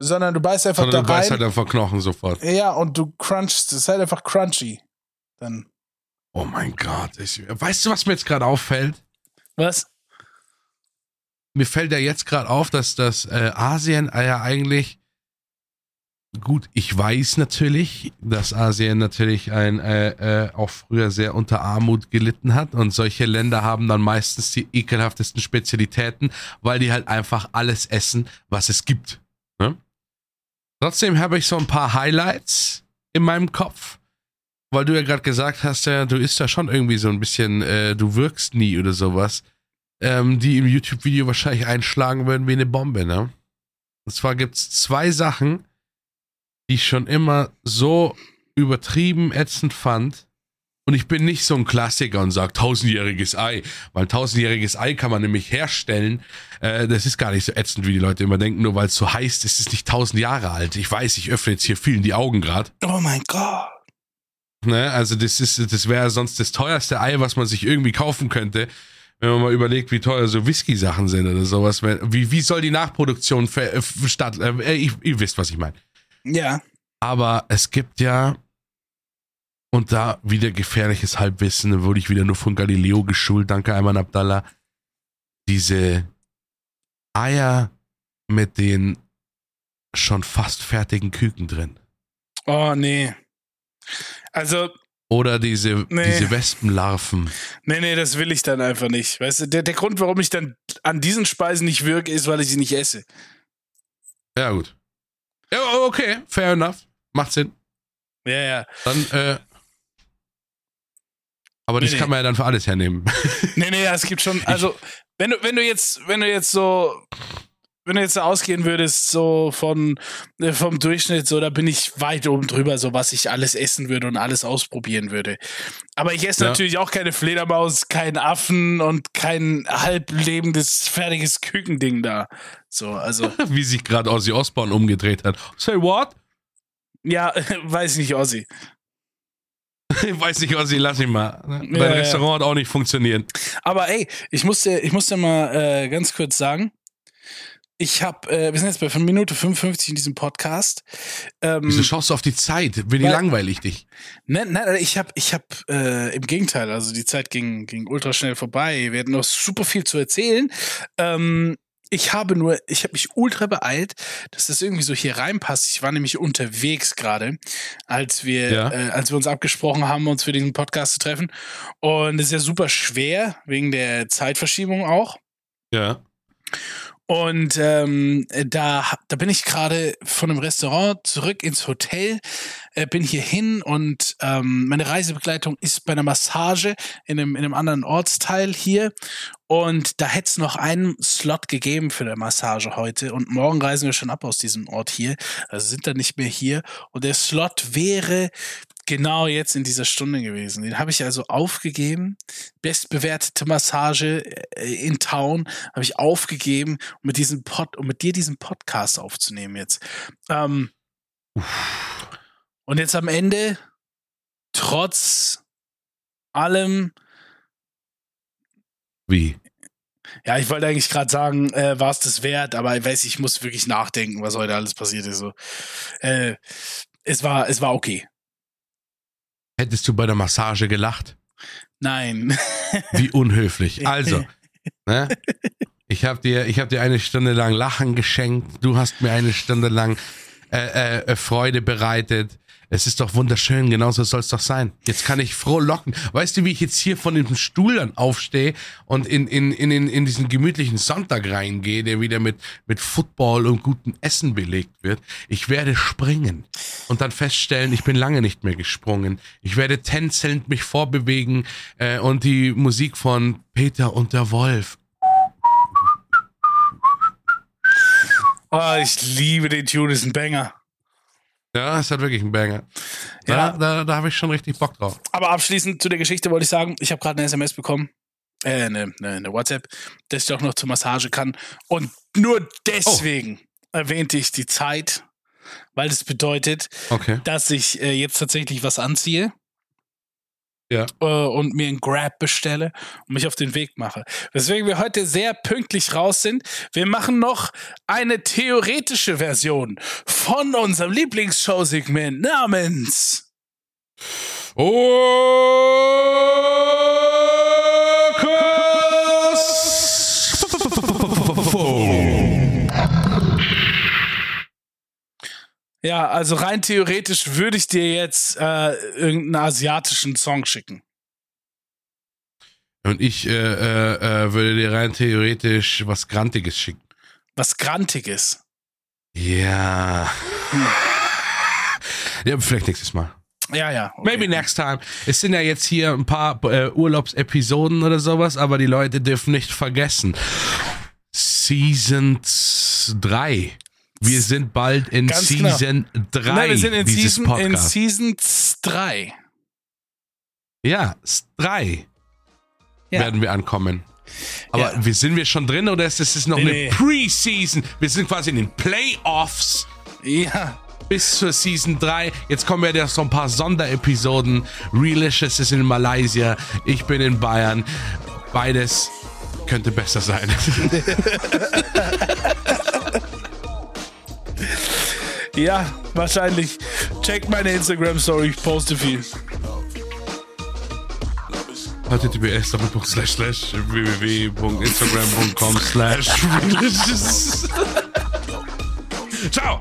sondern du beißt einfach Sondern du da rein. beißt halt einfach Knochen sofort. ja, und du crunchst. Es ist halt einfach crunchy. Dann. Oh mein Gott. Ich, weißt du, was mir jetzt gerade auffällt? Was? Mir fällt ja jetzt gerade auf, dass das äh, Asien ja eigentlich gut, ich weiß natürlich, dass Asien natürlich ein äh, äh, auch früher sehr unter Armut gelitten hat und solche Länder haben dann meistens die ekelhaftesten Spezialitäten, weil die halt einfach alles essen, was es gibt. Ne? Trotzdem habe ich so ein paar Highlights in meinem Kopf, weil du ja gerade gesagt hast, ja, du isst ja schon irgendwie so ein bisschen, äh, du wirkst nie oder sowas, ähm, die im YouTube-Video wahrscheinlich einschlagen würden wie eine Bombe, ne? Und zwar gibt's zwei Sachen, die ich schon immer so übertrieben ätzend fand. Und ich bin nicht so ein Klassiker und sage tausendjähriges Ei, weil tausendjähriges Ei kann man nämlich herstellen. Äh, das ist gar nicht so ätzend, wie die Leute immer denken, nur weil es so heißt, ist es nicht tausend Jahre alt. Ich weiß, ich öffne jetzt hier vielen die Augen gerade. Oh mein Gott. Ne? Also das ist, das wäre sonst das teuerste Ei, was man sich irgendwie kaufen könnte, wenn man mal überlegt, wie teuer so Whisky-Sachen sind oder sowas. Wie, wie soll die Nachproduktion äh, statt? Äh, ich, ihr wisst, was ich meine. Ja. Aber es gibt ja und da wieder gefährliches Halbwissen, da wurde ich wieder nur von Galileo geschult, danke Ayman Abdallah. Diese Eier mit den schon fast fertigen Küken drin. Oh, nee. Also, Oder diese, Nee. diese Wespenlarven. nee, nee, das will ich dann einfach nicht. Weißt du, der, der Grund, warum ich dann an diesen Speisen nicht wirke, ist, weil ich sie nicht esse. Ja, gut. Ja, okay, fair enough. Macht Sinn. Ja, ja. Dann, äh, Aber das Nee, kann man ja dann für alles hernehmen. Nee, nee, es gibt schon, also, wenn du, wenn du jetzt, wenn du jetzt so, wenn du jetzt ausgehen würdest, so von, äh, vom Durchschnitt, so, da bin ich weit oben drüber, so was ich alles essen würde und alles ausprobieren würde. Aber ich esse Ja. natürlich auch keine Fledermaus, keinen Affen und kein halblebendes, fertiges Kükending da. So, also, Wie sich gerade Ozzy Osbourne umgedreht hat. Say what? ja, weiß nicht, Ossi. Ich weiß nicht, Ozzy, lass ihn mal. Dein Ja, ja. Restaurant hat auch nicht funktioniert. Aber ey, ich musste, ich musste mal äh, ganz kurz sagen, ich habe, äh, wir sind jetzt bei Minute 55 in diesem Podcast. Ähm, Wieso schaust du auf die Zeit? Bin ich Weil- langweilig dich? Nein, nein, ich habe, ich habe äh, im Gegenteil, also die Zeit ging, ging ultra schnell vorbei. Wir hatten noch super viel zu erzählen. Ähm, ich habe nur, ich habe mich ultra beeilt, dass das irgendwie so hier reinpasst. Ich war nämlich unterwegs gerade, als wir, Ja. äh, als wir uns abgesprochen haben, uns für diesen Podcast zu treffen. Und es ist ja super schwer wegen der Zeitverschiebung auch. Ja. Und ähm, da, da bin ich gerade von einem Restaurant zurück ins Hotel, äh, bin hier hin und ähm, meine Reisebegleitung ist bei einer Massage in einem, in einem anderen Ortsteil hier. Und da hätte es noch einen Slot gegeben für eine Massage heute. Und morgen reisen wir schon ab aus diesem Ort hier. Also sind dann nicht mehr hier. Und der Slot wäre genau jetzt in dieser Stunde gewesen. Den habe ich also aufgegeben. Bestbewertete Massage äh, in Town habe ich aufgegeben, um mit diesem Pod, um mit dir diesen Podcast aufzunehmen jetzt. Ähm, und jetzt am Ende, trotz allem, Wie? ja, ich wollte eigentlich gerade sagen, äh, war es das wert, aber ich weiß, ich muss wirklich nachdenken, was heute alles passiert ist. So. Äh, es war, es war okay. Hättest du bei der Massage gelacht? Nein. Wie unhöflich. Also, ne? Ich habe dir, ich hab dir eine Stunde lang Lachen geschenkt. Du hast mir eine Stunde lang äh, äh, Freude bereitet. Es ist doch wunderschön, genauso soll es doch sein. Jetzt kann ich froh locken. Weißt du, wie ich jetzt hier von dem Stuhl dann aufstehe und in, in, in, in, in diesen gemütlichen Sonntag reingehe, der wieder mit, mit Football und gutem Essen belegt wird? Ich werde springen und dann feststellen, ich bin lange nicht mehr gesprungen. Ich werde tänzelnd mich vorbewegen äh, und die Musik von Peter und der Wolf. Oh, ich liebe den Tune, ist ein Banger. Ja, es hat wirklich einen Banger. Ja. Da, da, da habe ich schon richtig Bock drauf. Aber abschließend zu der Geschichte wollte ich sagen, ich habe gerade eine SMS bekommen, äh, eine, eine, eine WhatsApp, dass ich doch noch zur Massage kann. Und nur deswegen erwähnte ich die Zeit, weil das bedeutet, Okay. dass ich äh, jetzt tatsächlich was anziehe Ja. äh, und mir einen Grab bestelle und mich auf den Weg mache. Weswegen wir heute sehr pünktlich raus sind. Wir machen noch eine theoretische Version von unserem Lieblingsshow-Segment namens Ja, also rein theoretisch würde ich dir jetzt äh, irgendeinen asiatischen Song schicken. Und ich äh, äh, äh, würde dir rein theoretisch was Grantiges schicken. Was Grantiges. Ja. Ja, vielleicht nächstes Mal. Ja, ja. okay. Maybe next time. Es sind ja jetzt hier ein paar äh, Urlaubsepisoden oder sowas, aber die Leute dürfen nicht vergessen. Season 3. Wir sind bald in Ganz genau. Season 3 Nein, wir sind in Season, in Podcast. Season 3. ja, 3 Ja. werden wir ankommen. Aber Ja. wir sind wir schon drin oder ist es noch Nee, eine. Pre-Season? Wir sind quasi in den Playoffs. Ja. bis zur Season 3. Jetzt kommen ja so ein paar Sonderepisoden. Relicious ist in Malaysia, ich bin in Bayern. Beides könnte besser sein. Ja, wahrscheinlich. Check meine Instagram-Story, ich poste viel. https www.instagram.com slash. Ciao!